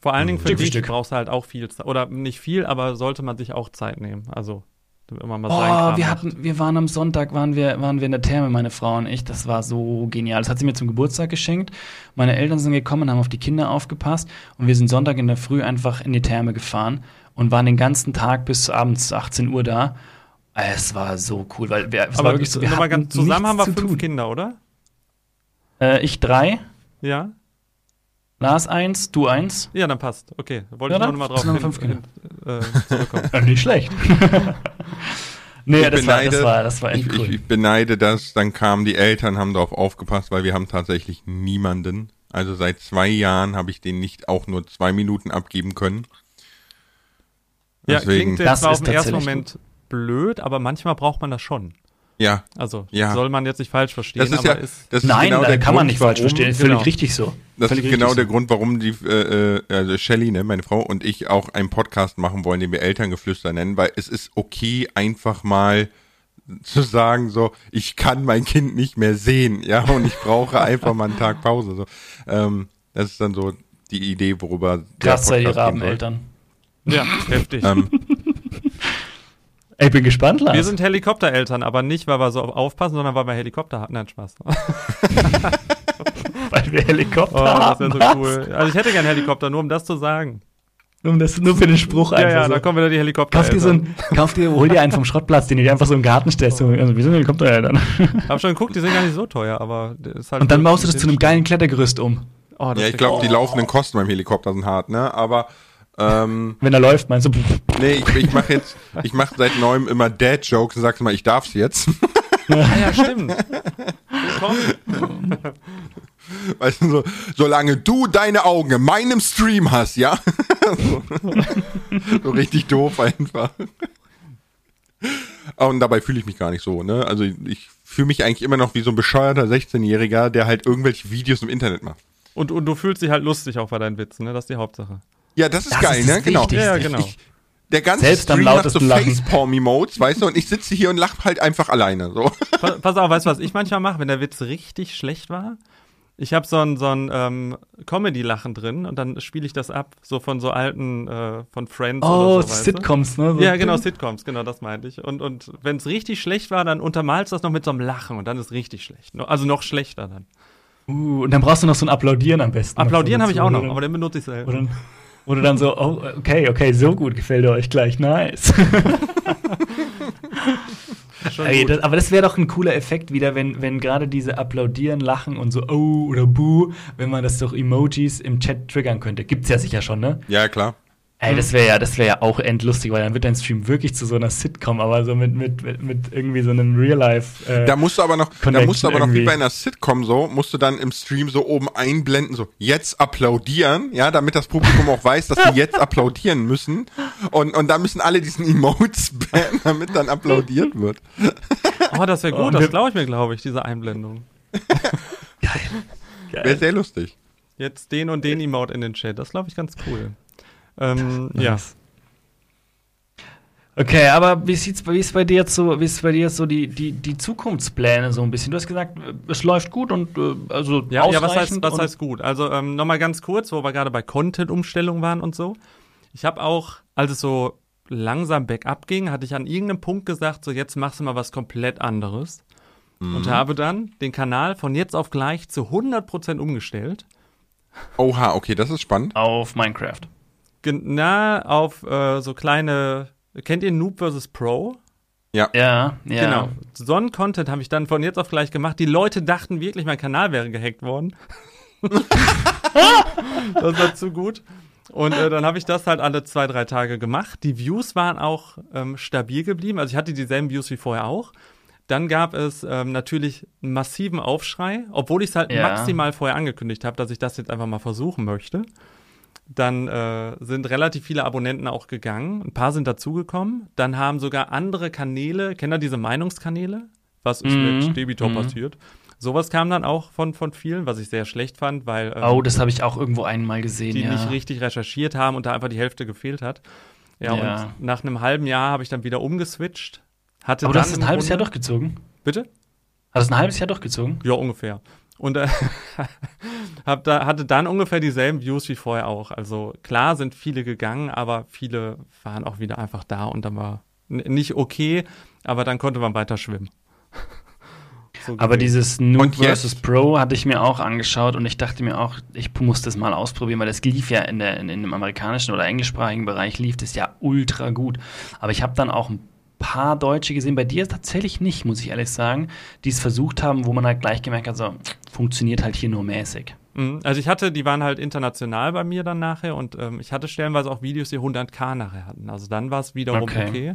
S3: Vor allen Dingen für Stück dich Stück. brauchst du halt auch viel Zeit. Oder nicht viel, aber sollte man sich auch Zeit nehmen. Also
S2: immer mal oh, wir hatten, wir waren am Sonntag, waren wir, waren wir in der Therme, meine Frau und ich. Das war so genial. Das hat sie mir zum Geburtstag geschenkt. Meine Eltern sind gekommen, haben auf die Kinder aufgepasst und wir sind Sonntag in der Früh einfach in die Therme gefahren und waren den ganzen Tag bis abends 18 Uhr da. Es war so cool, weil wir,
S3: es Aber war wirklich so, wir hatten zusammen haben wir fünf tun. Kinder, oder?
S2: Äh, ich drei.
S3: Ja.
S2: Lars 1, du 1.
S3: Ja, dann passt. Okay, wollte
S2: Ja,
S3: ich mal drauf hin,
S2: fünf,
S3: hin, äh, zurückkommen.
S2: Äh, nicht schlecht. nee,
S1: Ich
S2: das war, das
S1: beneide-
S2: war, das war echt
S1: Ich,
S2: cool.
S1: ich beneide das, dann kamen die Eltern, haben darauf aufgepasst, weil wir haben tatsächlich niemanden. Also seit zwei Jahren habe ich den nicht auch nur zwei Minuten abgeben können.
S3: Ja,
S1: Deswegen,
S3: klingt jetzt
S2: Das
S3: auf
S2: ist
S3: den ersten
S2: tatsächlich
S3: Moment blöd, aber manchmal braucht man das schon.
S1: ja,
S3: Also
S1: Ja.
S3: soll man jetzt nicht falsch verstehen,
S1: das ist
S3: aber
S1: ja,
S3: ist
S1: das ist
S2: Nein,
S1: genau
S2: da kann man
S1: Grund,
S2: nicht falsch
S1: warum-
S2: verstehen. Ist völlig
S3: genau.
S2: richtig so.
S1: Das
S2: völlig
S1: ist genau der
S2: so.
S1: Grund, warum die äh, äh, also Shelly, ne, meine Frau und ich auch einen Podcast machen wollen, den wir Elterngeflüster nennen, weil es ist okay, einfach mal zu sagen, so, ich kann mein Kind nicht mehr sehen, ja, und ich brauche einfach mal einen Tag Pause. So. Ähm, das ist dann so die Idee, worüber der
S2: Krass ihr
S1: Podcast gehen soll.
S3: Ja heftig.
S1: Ähm,
S2: ich bin gespannt, Lars.
S3: wir sind Helikoptereltern, aber nicht, weil wir so aufpassen, sondern weil wir Helikopter hatten. Nein, Spaß. Oh,
S2: weil wir Helikopter
S3: das
S2: haben.
S3: wäre so cool. Also ich hätte gern Helikopter, nur um das zu sagen.
S2: Um das, nur für den Spruch
S3: Ja,
S2: einfach
S3: ja,
S2: so.
S3: da kommen wieder die Helikopter.
S2: Kauf dir so ein, kauf dir, hol dir einen vom Schrottplatz, den du dir einfach so im Garten stellst. So, also, wir sind Helikoptereltern.
S3: Hab schon geguckt, die sind gar nicht so teuer, aber das ist halt
S2: Und dann baust du das zu einem geilen Klettergerüst um.
S3: Oh, das
S1: ja, ich glaube, die laufenden Kosten beim Helikopter sind hart, ne? Aber ähm,
S2: Wenn er läuft, meinst du,
S1: nee, ich, ich mache jetzt, ich mache seit neuem immer Dad-Jokes und sagst mal, ich darf's jetzt.
S3: Ah ja, stimmt. Willkommen.
S1: Weißt du, so, solange du deine Augen in meinem Stream hast, ja? so, so richtig doof einfach. Ah, Und dabei fühle ich mich gar nicht so, ne? Also ich fühle mich eigentlich immer noch wie so ein bescheuerter 16-Jähriger, der halt irgendwelche Videos im Internet macht.
S3: Und, und du fühlst dich halt lustig auch bei deinen Witzen, ne? Das ist die Hauptsache.
S1: Ja, das ist
S2: Das
S1: geil,
S2: ist
S1: ne?
S2: das
S1: Genau.
S3: Ja, genau.
S1: Ich, der ganze
S2: Selbst am
S1: Stream macht so. Facepalm-Emotes, weißt du, und ich sitze hier und lache halt einfach alleine, so.
S3: Pass, pass auf, weißt du, was ich manchmal mache, wenn der Witz richtig schlecht war? Ich habe so ein, so ein ähm, Comedy-Lachen drin und dann spiele ich das ab, so von so alten, äh, von Friends
S2: oh,
S3: oder so, du?
S2: Sitcoms, ne? So
S3: Ja, genau, Sitcoms, genau, das meinte ich. Und, und wenn es richtig schlecht war, dann untermalst du das noch mit so einem Lachen und dann ist richtig schlecht. Also noch schlechter dann.
S2: Uh, und dann brauchst du noch so ein Applaudieren am besten.
S3: Applaudieren habe ich auch noch,
S2: oder?
S3: aber den benutze ich selber.
S2: dann, wo du dann so, oh, okay, okay, so gut gefällt er euch gleich, nice. Ey, das, aber das wäre doch ein cooler Effekt wieder, wenn, wenn gerade diese Applaudieren, Lachen und so, oh oder buh, wenn man das durch Emojis im Chat triggern könnte. Gibt's ja sicher schon, ne?
S1: Ja, klar.
S2: Ey, das wäre ja, das wäre ja auch endlustig, weil dann wird dein Stream wirklich zu so einer Sitcom, aber so mit, mit, mit, mit irgendwie so einem Real-Life. Äh,
S1: Da musst du aber noch, da musst du aber noch wie
S2: irgendwie.
S1: bei einer Sitcom so, musst du dann im Stream so oben einblenden, so jetzt applaudieren, ja, damit das Publikum auch weiß, dass sie jetzt applaudieren müssen. Und, und da müssen alle diesen Emotes bannen, damit dann applaudiert wird.
S3: Oh, das wäre
S2: Oh,
S3: gut, das glaube ich mir, glaube ich, diese Einblendung.
S1: Wäre sehr lustig.
S3: Jetzt den und den Emote in den Chat, das glaube ich ganz cool. Ähm, ja.
S2: Nice. Okay, aber wie sieht's, wie ist bei dir jetzt so, wie ist bei dir jetzt so die, die, die Zukunftspläne so ein bisschen? Du hast gesagt, es läuft gut und äh, also
S3: Ja, ja was, heißt,
S2: ausreichend
S3: was heißt gut? Also ähm, nochmal ganz kurz, wo wir gerade bei Content-Umstellung waren und so. Ich habe auch, als es so langsam bergab ging, hatte ich an irgendeinem Punkt gesagt, so jetzt machst du mal was komplett anderes. Und habe dann den Kanal von jetzt auf gleich zu 100% umgestellt.
S1: Oha, okay, das ist spannend.
S2: auf Minecraft.
S3: Na, auf äh, so kleine, kennt ihr Noob vs. Pro?
S2: Ja, ja.
S3: Genau. So einen Content habe ich dann von jetzt auf gleich gemacht. Die Leute dachten wirklich, mein Kanal wäre gehackt worden. das war zu gut. Und äh, dann habe ich das halt alle zwei, drei Tage gemacht. Die Views waren auch ähm, stabil geblieben. Also ich hatte dieselben Views wie vorher auch. Dann gab es ähm, natürlich einen massiven Aufschrei, obwohl ich es halt
S2: Ja.
S3: maximal vorher angekündigt habe, dass ich das jetzt einfach mal versuchen möchte. Dann äh, sind relativ viele Abonnenten auch gegangen. Ein paar sind dazugekommen. Dann haben sogar andere Kanäle, kennt ihr diese Meinungskanäle? Was ist
S2: Mhm.
S3: mit Debitor
S2: Mhm.
S3: passiert? Sowas kam dann auch von, von vielen, was ich sehr schlecht fand, weil ähm,
S2: Oh, das habe ich auch irgendwo einmal gesehen,
S3: die
S2: ja.
S3: nicht richtig recherchiert haben und da einfach die Hälfte gefehlt hat. Ja,
S2: Ja.
S3: und nach einem halben Jahr habe ich dann wieder umgeswitcht. Hatte
S2: Aber du hast ein halbes Jahr durchgezogen?
S3: Bitte?
S2: Hast du ein halbes Jahr durchgezogen?
S3: Ja, ungefähr. Und äh, hab da, hatte dann ungefähr dieselben Views wie vorher auch. Also klar sind viele gegangen, aber viele waren auch wieder einfach da und dann war nicht okay, aber dann konnte man weiter schwimmen. So
S2: Aber dieses Noob
S1: jetzt?
S2: vs. Pro hatte ich mir auch angeschaut und ich dachte mir auch, ich muss das mal ausprobieren, weil das lief ja in, der, in, in dem amerikanischen oder englischsprachigen Bereich lief das ja ultra gut. Aber ich habe dann auch ein paar Deutsche gesehen, bei dir tatsächlich nicht, muss ich ehrlich sagen, die es versucht haben, wo man halt gleich gemerkt hat, so, funktioniert halt hier nur mäßig.
S3: Mhm. Also ich hatte, die waren halt international bei mir dann nachher und ähm, ich hatte stellenweise auch Videos, die 100k nachher hatten. Also dann war es wiederum okay. okay.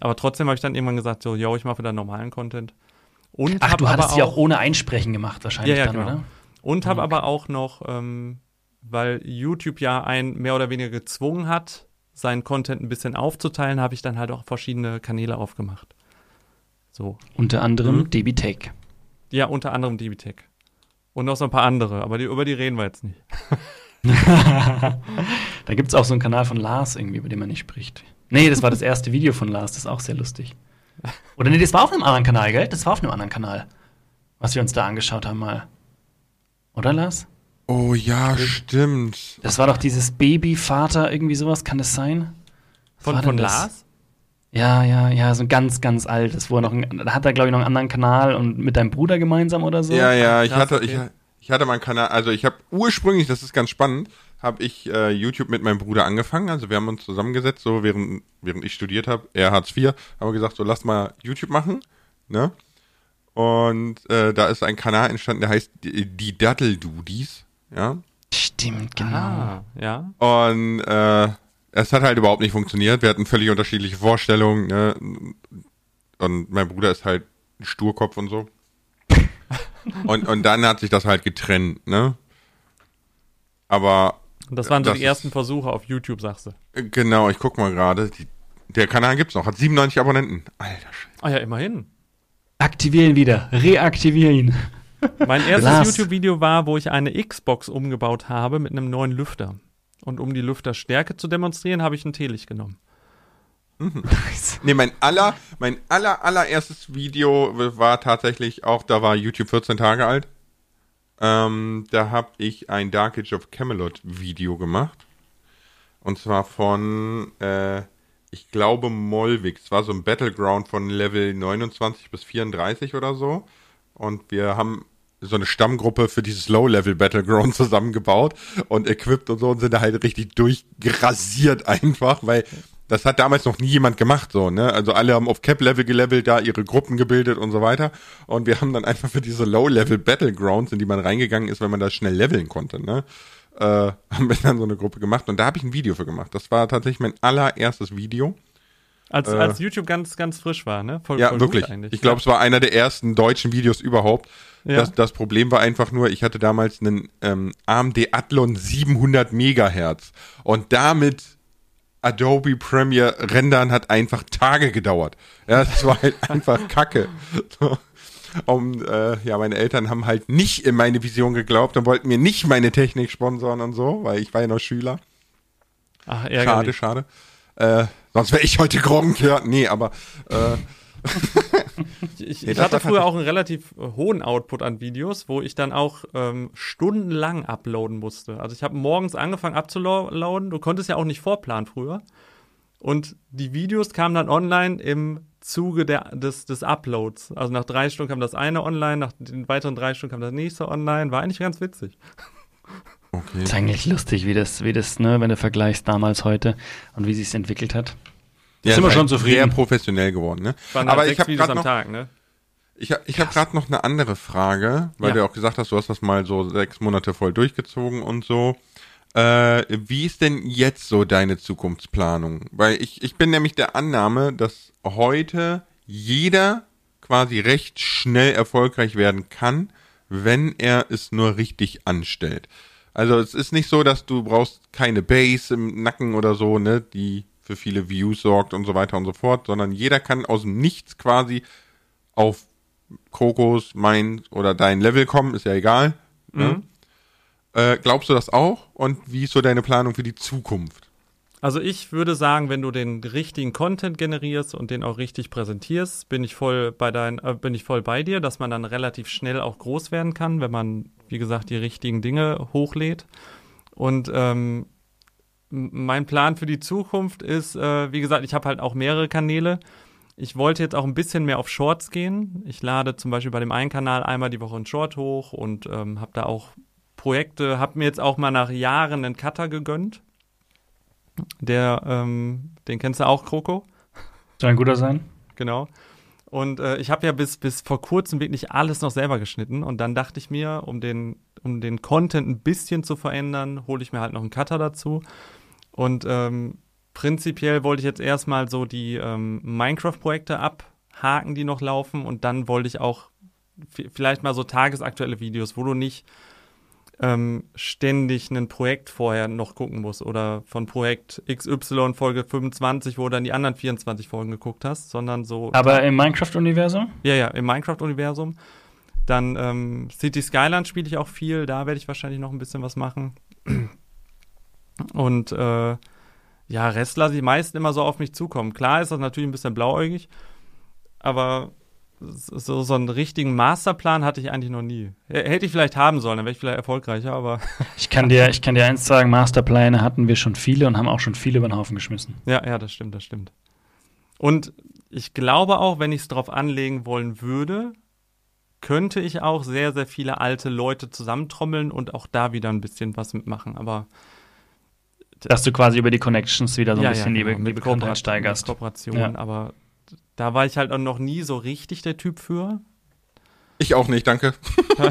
S3: Aber trotzdem habe ich dann irgendwann gesagt, so, yo, ich mache wieder normalen Content.
S2: Und Ach, du hattest die auch ohne Einsprechen gemacht wahrscheinlich
S3: ja, ja,
S2: dann,
S3: genau.
S2: oder?
S3: Und habe okay. aber auch noch, ähm, weil YouTube ja einen mehr oder weniger gezwungen hat, seinen Content ein bisschen aufzuteilen, habe ich dann halt auch verschiedene Kanäle aufgemacht. So.
S2: Unter anderem mhm. DBTech.
S3: Ja, unter anderem DBTech. Und noch so ein paar andere, aber die, über die reden wir jetzt nicht.
S2: da gibt es auch so einen Kanal von Lars irgendwie, über den man nicht spricht. Nee, das war das erste Video von Lars, das ist auch sehr lustig. Oder nee, das war auf einem anderen Kanal, gell? Das war auf einem anderen Kanal, was wir uns da angeschaut haben mal. Oder Lars?
S1: Oh ja, stimmt.
S2: Das war doch dieses Babyvater, irgendwie sowas, kann das sein?
S3: Was von von Lars?
S2: Ja, ja, ja, so ein ganz, ganz altes, wo er noch, ein, da hat er glaube ich noch einen anderen Kanal und mit deinem Bruder gemeinsam oder so.
S1: Ja, ja, ich hatte, okay. ich, ich hatte meinen Kanal, also ich habe ursprünglich, das ist ganz spannend, habe ich äh, YouTube mit meinem Bruder angefangen. Also wir haben uns zusammengesetzt, so während, während ich studiert habe, er Hartz IV, haben wir gesagt, so lass mal YouTube machen, ne? Und äh, da ist ein Kanal entstanden, der heißt die, die Datteldudis, ja.
S2: Stimmt, genau. Ah,
S3: ja.
S1: Und äh, es hat halt überhaupt nicht funktioniert. Wir hatten völlig unterschiedliche Vorstellungen. Ne? Und mein Bruder ist halt ein Sturkopf und so. und, und dann hat sich das halt getrennt, ne? Aber.
S3: Und das waren so das die ersten Versuche auf YouTube, sagst du.
S1: Genau, ich guck mal gerade. Der Kanal gibt's noch, hat 97 Abonnenten. Alter Scheiße.
S3: Ah ja, immerhin.
S2: Aktivieren wieder, reaktivieren.
S3: Mein erstes YouTube-Video war, wo ich eine Xbox umgebaut habe mit einem neuen Lüfter. Und um die Lüfterstärke zu demonstrieren, habe ich ein Teelicht genommen.
S1: Mhm. nee, mein aller, mein aller, allererstes Video war tatsächlich auch, da war YouTube 14 Tage alt. Ähm, da habe ich ein Dark Age of Camelot Video gemacht. Und zwar von, äh, ich glaube, Molvik. Es war so ein Battleground von Level 29 bis 34 oder so. Und wir haben so eine Stammgruppe für dieses Low-Level Battleground zusammengebaut und equipped und so und sind da halt richtig durchgrasiert einfach, weil das hat damals noch nie jemand gemacht, so, ne? Also alle haben auf Cap-Level gelevelt, da ihre Gruppen gebildet und so weiter. Und wir haben dann einfach für diese Low-Level Battlegrounds, in die man reingegangen ist, wenn man da schnell leveln konnte, ne? Äh, haben wir dann so eine Gruppe gemacht und da habe ich ein Video für gemacht. Das war tatsächlich mein allererstes Video.
S3: Als, äh, als YouTube ganz, ganz frisch war, ne?
S1: Voll, ja, voll wirklich. Ich glaube, es war einer der ersten deutschen Videos überhaupt. Ja. Das, das Problem war einfach nur, ich hatte damals einen ähm, AMD Athlon 700 Megahertz und damit Adobe Premiere rendern hat einfach Tage gedauert. Ja, das war halt einfach Kacke. So. Und äh, ja, meine Eltern haben halt nicht in meine Vision geglaubt und wollten mir nicht meine Technik sponsoren und so, weil ich war ja noch Schüler.
S3: Ach.
S1: Schade, schade. Äh, sonst wäre ich heute Gronk, ja. Nee, aber äh,
S3: ich, ich hatte früher auch einen relativ äh, hohen Output an Videos, wo ich dann auch ähm, stundenlang uploaden musste. Also ich habe morgens angefangen abzuladen. Du konntest ja auch nicht vorplanen früher. Und die Videos kamen dann online im Zuge der, des, des Uploads. Also nach drei Stunden kam das eine online, nach den weiteren drei Stunden kam das nächste online. War eigentlich ganz witzig.
S2: Okay. Das ist eigentlich lustig, wie das, wie das, ne, wenn du vergleichst damals heute und wie sich es entwickelt hat.
S1: Ja, sind wir schon zufrieden. Sehr professionell geworden, ne?
S3: Waren Aber ich habe gerade noch, Tag, ne?
S1: Ich, ich habe gerade noch eine andere Frage, weil ja. du auch gesagt hast, du hast das mal so sechs Monate voll durchgezogen und so. Äh, wie ist denn jetzt so deine Zukunftsplanung? Weil ich, ich bin nämlich der Annahme, dass heute jeder quasi recht schnell erfolgreich werden kann, wenn er es nur richtig anstellt. Also es ist nicht so, dass du brauchst keine Base im Nacken oder so, ne, die für viele Views sorgt und so weiter und so fort, sondern jeder kann aus dem Nichts quasi auf Kokos, mein oder dein Level kommen, ist ja egal. Ne? Mhm. Äh, glaubst du das auch? Und wie ist so deine Planung für die Zukunft?
S3: Also ich würde sagen, wenn du den richtigen Content generierst und den auch richtig präsentierst, bin ich voll bei dein, äh, bin ich voll bei dir, dass man dann relativ schnell auch groß werden kann, wenn man, wie gesagt, die richtigen Dinge hochlädt. Und ähm, mein Plan für die Zukunft ist, äh, wie gesagt, ich habe halt auch mehrere Kanäle. Ich wollte jetzt auch ein bisschen mehr auf Shorts gehen. Ich lade zum Beispiel bei dem einen Kanal einmal die Woche einen Short hoch und ähm, habe da auch Projekte, habe mir jetzt auch mal nach Jahren einen Cutter gegönnt. Der, ähm, den kennst du auch, Kroko?
S2: Soll ein guter sein.
S3: Genau. Und äh, ich habe ja bis, bis vor kurzem wirklich alles noch selber geschnitten. Und dann dachte ich mir, um den, um den Content ein bisschen zu verändern, hole ich mir halt noch einen Cutter dazu. Und ähm, prinzipiell wollte ich jetzt erstmal so die ähm, Minecraft-Projekte abhaken, die noch laufen. Und dann wollte ich auch vielleicht mal so tagesaktuelle Videos, wo du nicht ähm, ständig ein Projekt vorher noch gucken musst oder von Projekt XY Folge 25, wo du dann die anderen 24 Folgen geguckt hast, sondern so.
S2: Aber im Minecraft-Universum?
S3: Ja, ja, im Minecraft-Universum. Dann ähm, City Skyland spiele ich auch viel, da werde ich wahrscheinlich noch ein bisschen was machen. Und äh, ja, Rest lasse ich meist immer so auf mich zukommen. Klar ist das natürlich ein bisschen blauäugig, aber so, so einen richtigen Masterplan hatte ich eigentlich noch nie. Hätte ich vielleicht haben sollen, dann wäre ich vielleicht erfolgreicher, aber.
S2: Ich kann dir, ich kann dir eins sagen, Masterpläne hatten wir schon viele und haben auch schon viele über den Haufen geschmissen.
S3: Ja, ja, das stimmt, das stimmt. Und ich glaube auch, wenn ich es drauf anlegen wollen würde, könnte ich auch sehr, sehr viele alte Leute zusammentrommeln und auch da wieder ein bisschen was mitmachen. Aber
S2: dass du quasi über die Connections wieder so ein
S3: ja,
S2: bisschen
S3: ja,
S2: genau,
S3: die,
S2: die Bekanntheit steigerst.
S3: Kooperation, ja. aber da war ich halt auch noch nie so richtig der Typ für.
S1: Ich auch nicht, danke.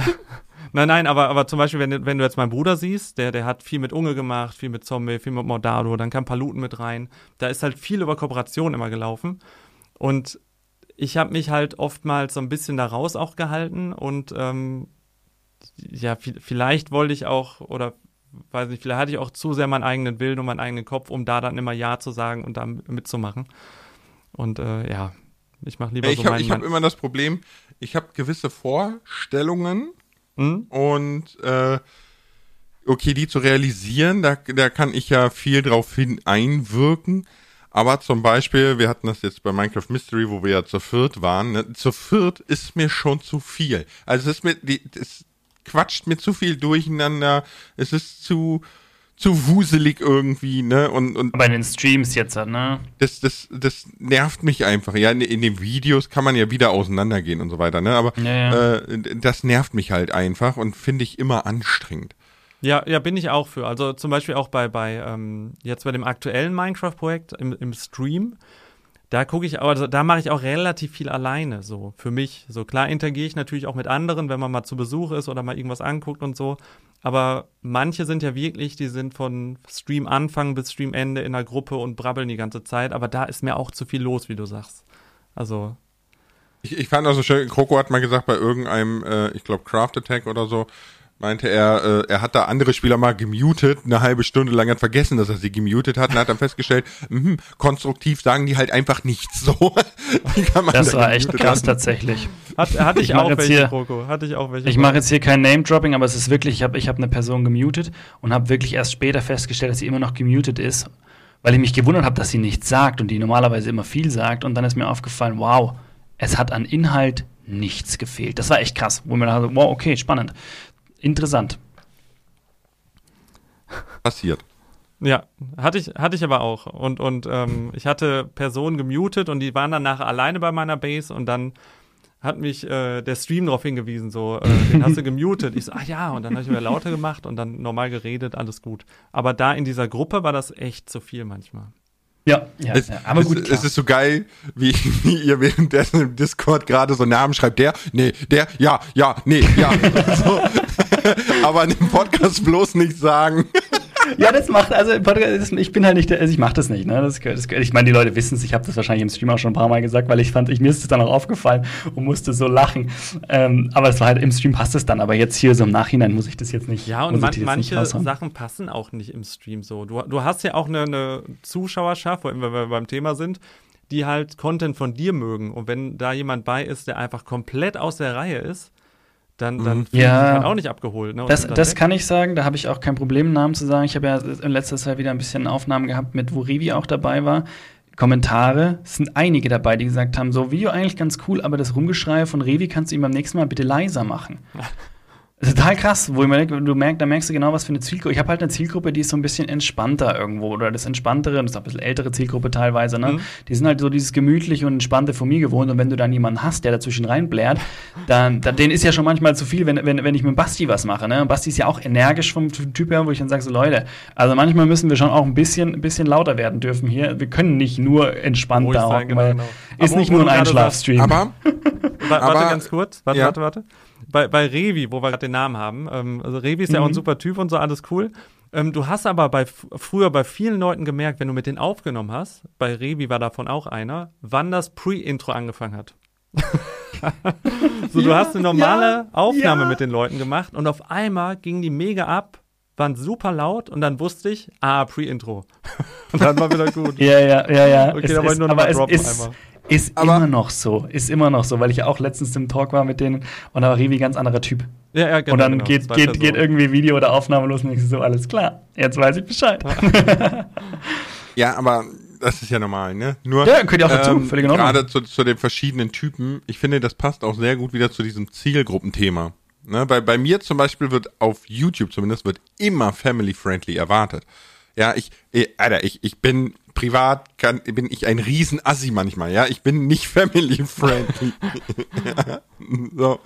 S3: nein, nein, aber, aber zum Beispiel, wenn, wenn du jetzt meinen Bruder siehst, der, der hat viel mit Unge gemacht, viel mit Zombie, viel mit Mordado, dann kam Paluten mit rein. Da ist halt viel über Kooperation immer gelaufen. Und ich habe mich halt oftmals so ein bisschen da raus auch gehalten und ähm, ja, vielleicht wollte ich auch, oder weiß nicht, vielleicht hatte ich auch zu sehr meinen eigenen Willen und meinen eigenen Kopf, um da dann immer Ja zu sagen und da mitzumachen. Und äh, ja, ich mache lieber
S1: ich
S3: so
S1: hab,
S3: meinen.
S1: Ich habe immer das Problem, ich habe gewisse Vorstellungen hm? und äh, okay, die zu realisieren, da, da kann ich ja viel drauf hin einwirken. Aber zum Beispiel, wir hatten das jetzt bei Minecraft Mystery, wo wir ja zu viert waren. Ne? Zu viert ist mir schon zu viel. Also es ist mir, die, es quatscht mir zu viel durcheinander. Es ist zu, zu wuselig irgendwie, ne? Und, und
S2: Aber in den Streams jetzt, ne?
S1: Das, das, das nervt mich einfach. Ja, in, in den Videos kann man ja wieder auseinandergehen und so weiter, ne? Aber
S2: ja, ja.
S1: Äh, das nervt mich halt einfach und finde ich immer anstrengend.
S3: Ja, ja, bin ich auch für. Also zum Beispiel auch bei, bei ähm, jetzt bei dem aktuellen Minecraft-Projekt im, im Stream, da gucke ich, also da mache ich auch relativ viel alleine, so für mich. So klar interagiere ich natürlich auch mit anderen, wenn man mal zu Besuch ist oder mal irgendwas anguckt und so. Aber manche sind ja wirklich, die sind von Stream Anfang bis Stream Ende in der Gruppe und brabbeln die ganze Zeit. Aber da ist mir auch zu viel los, wie du sagst. Also.
S1: Ich, ich fand also schön, Kroko hat mal gesagt, bei irgendeinem, äh, ich glaube, Craft Attack oder so, meinte er, äh, er hat da andere Spieler mal gemutet, eine halbe Stunde lang hat vergessen, dass er sie gemutet hat und hat dann festgestellt, mh, konstruktiv sagen die halt einfach nichts so.
S2: das da war echt krass haben. tatsächlich.
S3: Hat, hatte ich, ich auch welche, hier. Hatte ich auch welche.
S2: Ich mache jetzt hier kein Name-Dropping, aber es ist wirklich, ich habe ich hab eine Person gemutet und habe wirklich erst später festgestellt, dass sie immer noch gemutet ist, weil ich mich gewundert habe, dass sie nichts sagt und die normalerweise immer viel sagt und dann ist mir aufgefallen, wow, es hat an Inhalt nichts gefehlt. Das war echt krass, wo mir dachte, wow, okay, spannend. Interessant.
S1: Passiert.
S3: Ja, hatte ich, hatte ich aber auch. Und, und ähm, ich hatte Personen gemutet und die waren dann nachher alleine bei meiner Base und dann hat mich äh, der Stream darauf hingewiesen, so, äh, den hast du gemutet. Ich so, ah ja, und dann habe ich wieder lauter gemacht und dann normal geredet, alles gut. Aber da in dieser Gruppe war das echt zu viel manchmal.
S2: Ja, ja,
S1: es,
S2: ja, aber gut.
S1: Es, es, ist so geil, wie, wie ihr währenddessen im Discord gerade so Namen schreibt. Der, nee, der, ja, ja, nee, ja. so. aber in dem Podcast bloß nicht sagen.
S2: ja, das macht, also ich bin halt nicht, also ich mache das nicht. Ne? Das, das, ich meine, die Leute wissen es, ich habe das wahrscheinlich im Stream auch schon ein paar Mal gesagt, weil ich fand, ich, mir ist es dann auch aufgefallen und musste so lachen. Ähm, aber es war halt, im Stream passt es dann, aber jetzt hier so im Nachhinein muss ich das jetzt nicht.
S3: Ja, und man, manche Sachen passen auch nicht im Stream so. Du, du hast ja auch eine, eine Zuschauerschaft, wenn wir beim Thema sind, die halt Content von dir mögen. Und wenn da jemand bei ist, der einfach komplett aus der Reihe ist, dann, dann
S2: mhm. ja,
S3: halt auch nicht abgeholt. Ne?
S2: Das, das kann ich sagen, da habe ich auch kein Problem, Namen zu sagen. Ich habe ja in letzter Zeit wieder ein bisschen Aufnahmen gehabt, mit wo Rivi auch dabei war. Kommentare, es sind einige dabei, die gesagt haben, so Video eigentlich ganz cool, aber das Rumgeschrei von Revi kannst du ihm beim nächsten Mal bitte leiser machen. Total krass, wo ich mir denke, du merkst, da merkst du genau, was für eine Zielgruppe. Ich habe halt eine Zielgruppe, die ist so ein bisschen entspannter irgendwo oder das entspanntere, das ist auch ein bisschen ältere Zielgruppe teilweise, ne?
S3: Mhm.
S2: Die sind halt so dieses gemütliche und entspannte von mir gewohnt und wenn du dann jemanden hast, der dazwischen reinblärt, dann, dann den ist ja schon manchmal zu viel, wenn, wenn, wenn ich mit Basti was mache, ne? Und Basti ist ja auch energisch vom Typ her, wo ich dann sage so Leute, also manchmal müssen wir schon auch ein bisschen, ein bisschen lauter werden dürfen hier. Wir können nicht nur entspannt da
S3: sein, genau,
S2: weil
S3: genau.
S2: ist
S3: Aber
S2: nicht nur ein Einschlafstream.
S1: Aber-
S3: warte ganz kurz, warte,
S1: ja.
S3: warte, warte. Bei, bei Revi, wo wir gerade den Namen haben, ähm, also Revi ist ja auch ein
S2: Mhm.
S3: super Typ und so, alles cool. Ähm, du hast aber bei früher bei vielen Leuten gemerkt, wenn du mit denen aufgenommen hast, bei Revi war davon auch einer, wann das Pre-Intro angefangen hat. so, du
S2: Ja,
S3: hast eine normale
S2: ja,
S3: Aufnahme
S2: ja.
S3: mit den Leuten gemacht und auf einmal gingen die mega ab, waren super laut und dann wusste ich, ah, Pre-Intro. und dann war wieder gut.
S2: Ja, ja, ja, ja.
S3: Okay, da wollte ich nur noch mal
S2: es
S3: droppen
S2: ist,
S3: einmal.
S2: Ist
S1: Aber-
S2: immer noch so. Ist immer noch so, weil ich ja auch letztens im Talk war mit denen und da war Revi ganz anderer Typ.
S3: Ja, ja, genau,
S2: und dann
S3: genau.
S2: geht, geht,
S3: Personen.
S2: geht irgendwie Video oder Aufnahme los und ich so, alles klar, jetzt weiß ich Bescheid.
S1: Ja, aber das ist ja normal, ne? Nur
S2: Ja, gehört ja auch dazu, völlig in Ordnung.
S1: gerade zu, zu den verschiedenen Typen, ich finde, das passt auch sehr gut wieder zu diesem Zielgruppenthema. Ne? Bei, bei mir zum Beispiel wird auf YouTube zumindest wird immer family-friendly erwartet. Ja, ich, eh, Alter, ich, ich bin privat, kann, bin ich ein Riesenassi manchmal, ja. Ich bin nicht family-friendly. ja, so.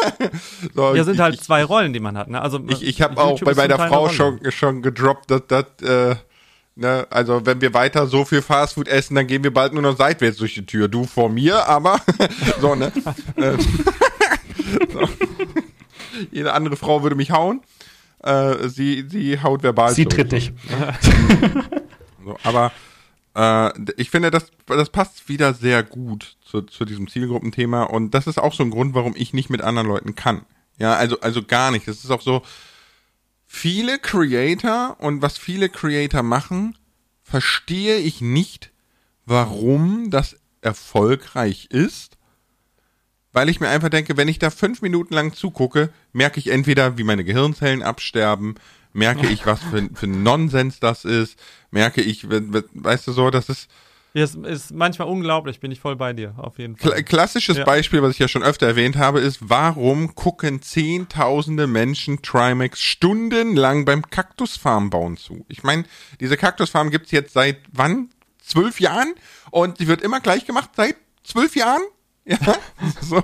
S1: so.
S3: Ja, sind
S1: ich,
S3: halt zwei Rollen, die man hat. Ne? Also
S1: ich, ich habe auch bei meiner Frau schon, schon gedroppt, dass das, äh, ne, also wenn wir weiter so viel Fastfood essen, dann gehen wir bald nur noch seitwärts durch die Tür. Du vor mir, aber so, ne? Äh, so. Jede andere Frau würde mich hauen. Äh, sie, sie haut verbal
S2: Sie tritt dich.
S1: So, aber äh, ich finde, das, das passt wieder sehr gut zu, zu diesem Zielgruppenthema und das ist auch so ein Grund, warum ich nicht mit anderen Leuten kann. Ja, also, also gar nicht. Das ist auch so, viele Creator und was viele Creator machen, verstehe ich nicht, warum das erfolgreich ist. Weil ich mir einfach denke, wenn ich da fünf Minuten lang zugucke, merke ich entweder, wie meine Gehirnzellen absterben, merke ich, was für, für Nonsens das ist, merke ich, we- we- weißt du so, das ist
S3: Ja, es ist manchmal unglaublich, bin ich voll bei dir, auf jeden Fall.
S1: klassisches
S3: Ja.
S1: Beispiel, was ich ja schon öfter erwähnt habe, ist, warum gucken zehntausende Menschen Trimax stundenlang beim Kaktusfarm bauen zu? Ich meine, diese Kaktusfarm gibt's jetzt seit wann? Zwölf Jahren? Und sie wird immer gleich gemacht seit zwölf Jahren? Ja, so.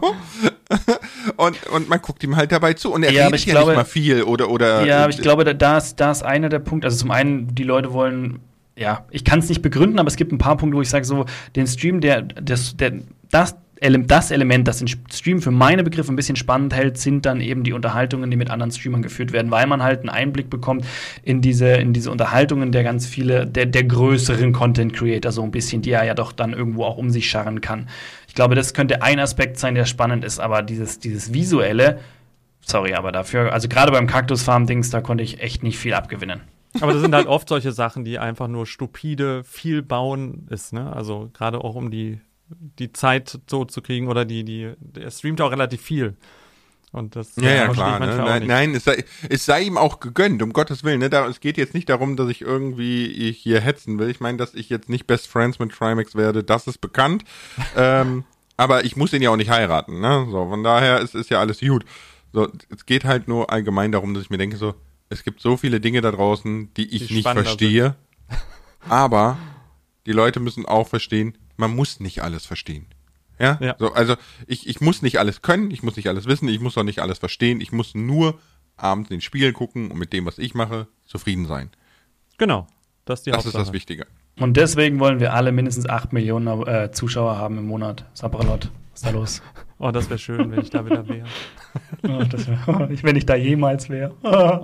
S1: Und, und man guckt ihm halt dabei zu. Und er
S2: Ja,
S1: redet
S2: ich
S1: ja
S2: glaube-
S1: nicht mal viel oder, oder.
S2: Ja, aber ich glaube, da, ist, da ist einer der Punkte. Also zum einen, die Leute wollen, ja, ich kann es nicht begründen, aber es gibt ein paar Punkte, wo ich sage, so, den Stream, der, das, der, das, das Element, das den Stream für meine Begriffe ein bisschen spannend hält, sind dann eben die Unterhaltungen, die mit anderen Streamern geführt werden, weil man halt einen Einblick bekommt in diese, in diese Unterhaltungen der ganz viele, der, der größeren Content Creator, so ein bisschen, die er ja doch dann irgendwo auch um sich scharren kann. Ich glaube, das könnte ein Aspekt sein, der spannend ist, aber dieses, dieses visuelle, sorry, aber dafür, also gerade beim Kaktusfarm-Dings, da konnte ich echt nicht viel abgewinnen.
S3: Aber das sind halt oft solche Sachen, die einfach nur stupide viel bauen ist, ne? Also gerade auch um die, die Zeit so zu kriegen oder die, die, der streamt auch relativ viel. Und das
S1: Ja, ja, klar. Ne? Nein, nein es, sei, es sei ihm auch gegönnt, um Gottes Willen. Ne? Da, es geht jetzt nicht darum, dass ich irgendwie hier hetzen will. Ich meine, dass ich jetzt nicht Best Friends mit Trimax werde, das ist bekannt. ähm, aber ich muss ihn ja auch nicht heiraten. Ne? So, von daher ist, ist ja alles gut. So, es geht halt nur allgemein darum, dass ich mir denke, so, es gibt so viele Dinge da draußen, die ich
S3: Die
S1: nicht verstehe. Aber die Leute müssen auch verstehen, man muss nicht alles verstehen. Ja,
S3: Ja.
S1: so, also ich, ich muss nicht alles können, ich muss nicht alles wissen, ich muss auch nicht alles verstehen, ich muss nur abends in den Spiegel gucken und mit dem, was ich mache, zufrieden sein.
S3: Genau. Das ist die
S1: Das ist das Wichtige.
S2: Und deswegen wollen wir alle mindestens 8 Millionen äh, Zuschauer haben im Monat. Sabralot, was ist da los?
S3: Oh, das wäre schön, wenn ich da wieder wäre.
S2: Oh, ich, wenn ich da jemals wäre.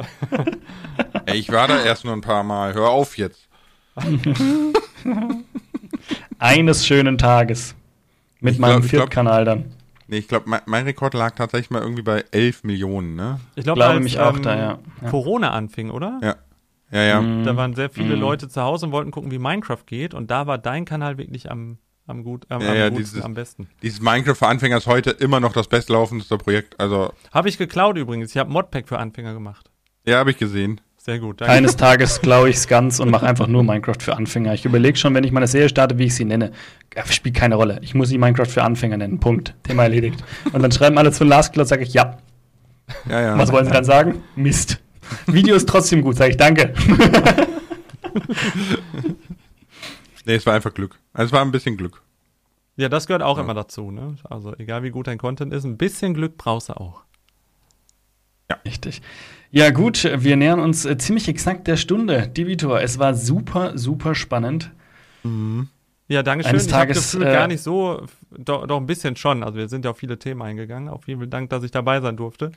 S1: Ey, ich war da erst nur ein paar Mal. Hör auf jetzt.
S2: Eines schönen Tages. Mit
S1: Ich
S2: meinem
S1: glaub- glaub-
S2: Viertkanal dann.
S1: Nee, ich glaube, mein, mein Rekord lag tatsächlich mal irgendwie bei 11 Millionen, ne?
S3: Ich glaube,
S2: Glaube
S3: als
S2: mich auch
S3: ähm,
S2: da, ja. Ja.
S3: Corona anfing, oder?
S1: Ja. Ja, ja.
S2: Mhm.
S3: Da waren sehr viele
S2: Mhm.
S3: Leute zu Hause und wollten gucken, wie Minecraft geht. Und da war dein Kanal wirklich am, am, gut, am,
S1: Ja,
S3: am
S1: ja, dieses-
S3: am besten.
S1: Dieses Minecraft für Anfänger ist heute immer noch das bestlaufendste Projekt. Also,
S3: Habe ich geklaut übrigens. Ich habe Modpack für Anfänger gemacht.
S1: ja, habe ich gesehen.
S3: Sehr gut. Danke.
S2: Eines Tages klaue ich's ganz und mache einfach nur Minecraft für Anfänger. Ich überlege schon, wenn ich meine Serie starte, wie ich sie nenne. Ja, Spielt keine Rolle. Ich muss sie Minecraft für Anfänger nennen. Punkt. Thema erledigt. Und dann schreiben alle zu Last Cloud, sage ich ja.
S1: Ja, ja.
S2: Was wollen Sie dann sagen? Mist. Video ist trotzdem gut, sage ich danke.
S1: Nee, es war einfach Glück. Also es war ein bisschen Glück.
S3: Ja, das gehört auch
S1: Ja.
S3: immer dazu, ne? Also egal wie gut dein Content ist, ein bisschen Glück brauchst du auch.
S2: Richtig. Ja, gut, wir nähern uns äh, ziemlich exakt der Stunde. Divitor, es war super, super spannend.
S3: Ja, danke schön.
S2: Eines
S3: Ich habe
S2: Tages,
S3: gefühlt
S2: äh,
S3: gar nicht so, doch, doch ein bisschen schon. Also wir sind ja auf viele Themen eingegangen. Auf vielen Dank, dass ich dabei sein durfte.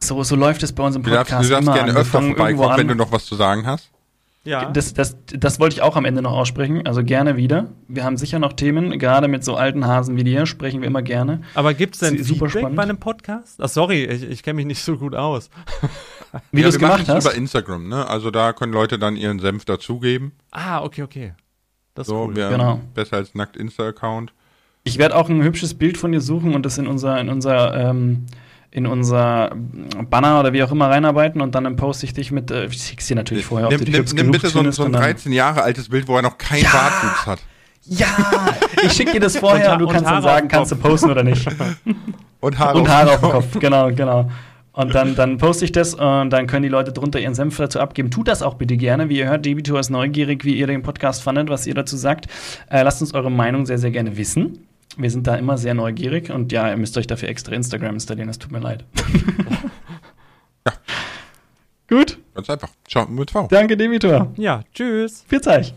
S2: So, so läuft es bei uns im
S1: Du darfst,
S2: Podcast
S1: du darfst
S2: immer.
S1: gerne öfter vorbeikommen,
S2: an.
S1: wenn du noch was zu sagen hast.
S3: Ja.
S2: Das, das, das wollte ich auch am Ende noch aussprechen. Also gerne wieder. Wir haben sicher noch Themen. Gerade mit so alten Hasen wie dir sprechen wir immer gerne.
S3: Aber gibt es denn
S2: Super
S3: Feedback bei einem Podcast? Ach, sorry, ich, ich kenne mich nicht so gut aus.
S2: Wie
S1: ja,
S2: du es gemacht hast.
S1: über Instagram, ne? Also da können Leute dann ihren Senf dazugeben.
S3: Ah, okay, okay. Das ist
S1: So,
S3: cool.
S1: wir
S2: Genau.
S1: besser als nackt Insta-Account.
S2: Ich werde auch ein hübsches Bild von dir suchen und das in unser, in unser, ähm, in unser Banner oder wie auch immer reinarbeiten und dann poste ich dich mit, äh, ich schick's dir natürlich vorher, ob
S1: nimm
S2: du dich
S1: nimm, nimm bitte so so ein
S2: und dann-
S1: 13 Jahre altes Bild, wo er noch keinen
S2: Ja!
S1: Bartwuchs hat.
S2: Ja, ich schicke dir das vorher
S3: Und
S2: und, du kannst
S3: und
S2: dann
S3: Haare
S2: sagen, kannst du posten oder nicht.
S1: Und Haare,
S2: Und Haare auf dem Kopf, genau, genau. Und dann, dann poste ich das und dann können die Leute drunter ihren Senf dazu abgeben. Tut das auch bitte gerne. Wie ihr hört, Debitor ist neugierig, wie ihr den Podcast fandet, was ihr dazu sagt. Äh, lasst uns eure Meinung sehr, sehr gerne wissen. Wir sind da immer sehr neugierig und ja, ihr müsst euch dafür extra Instagram installieren, es tut mir leid.
S1: Ja.
S2: Gut,
S1: Ganz einfach. Schau, mit V.
S2: danke Debitor.
S3: Ja, tschüss.
S2: Viel Zeit.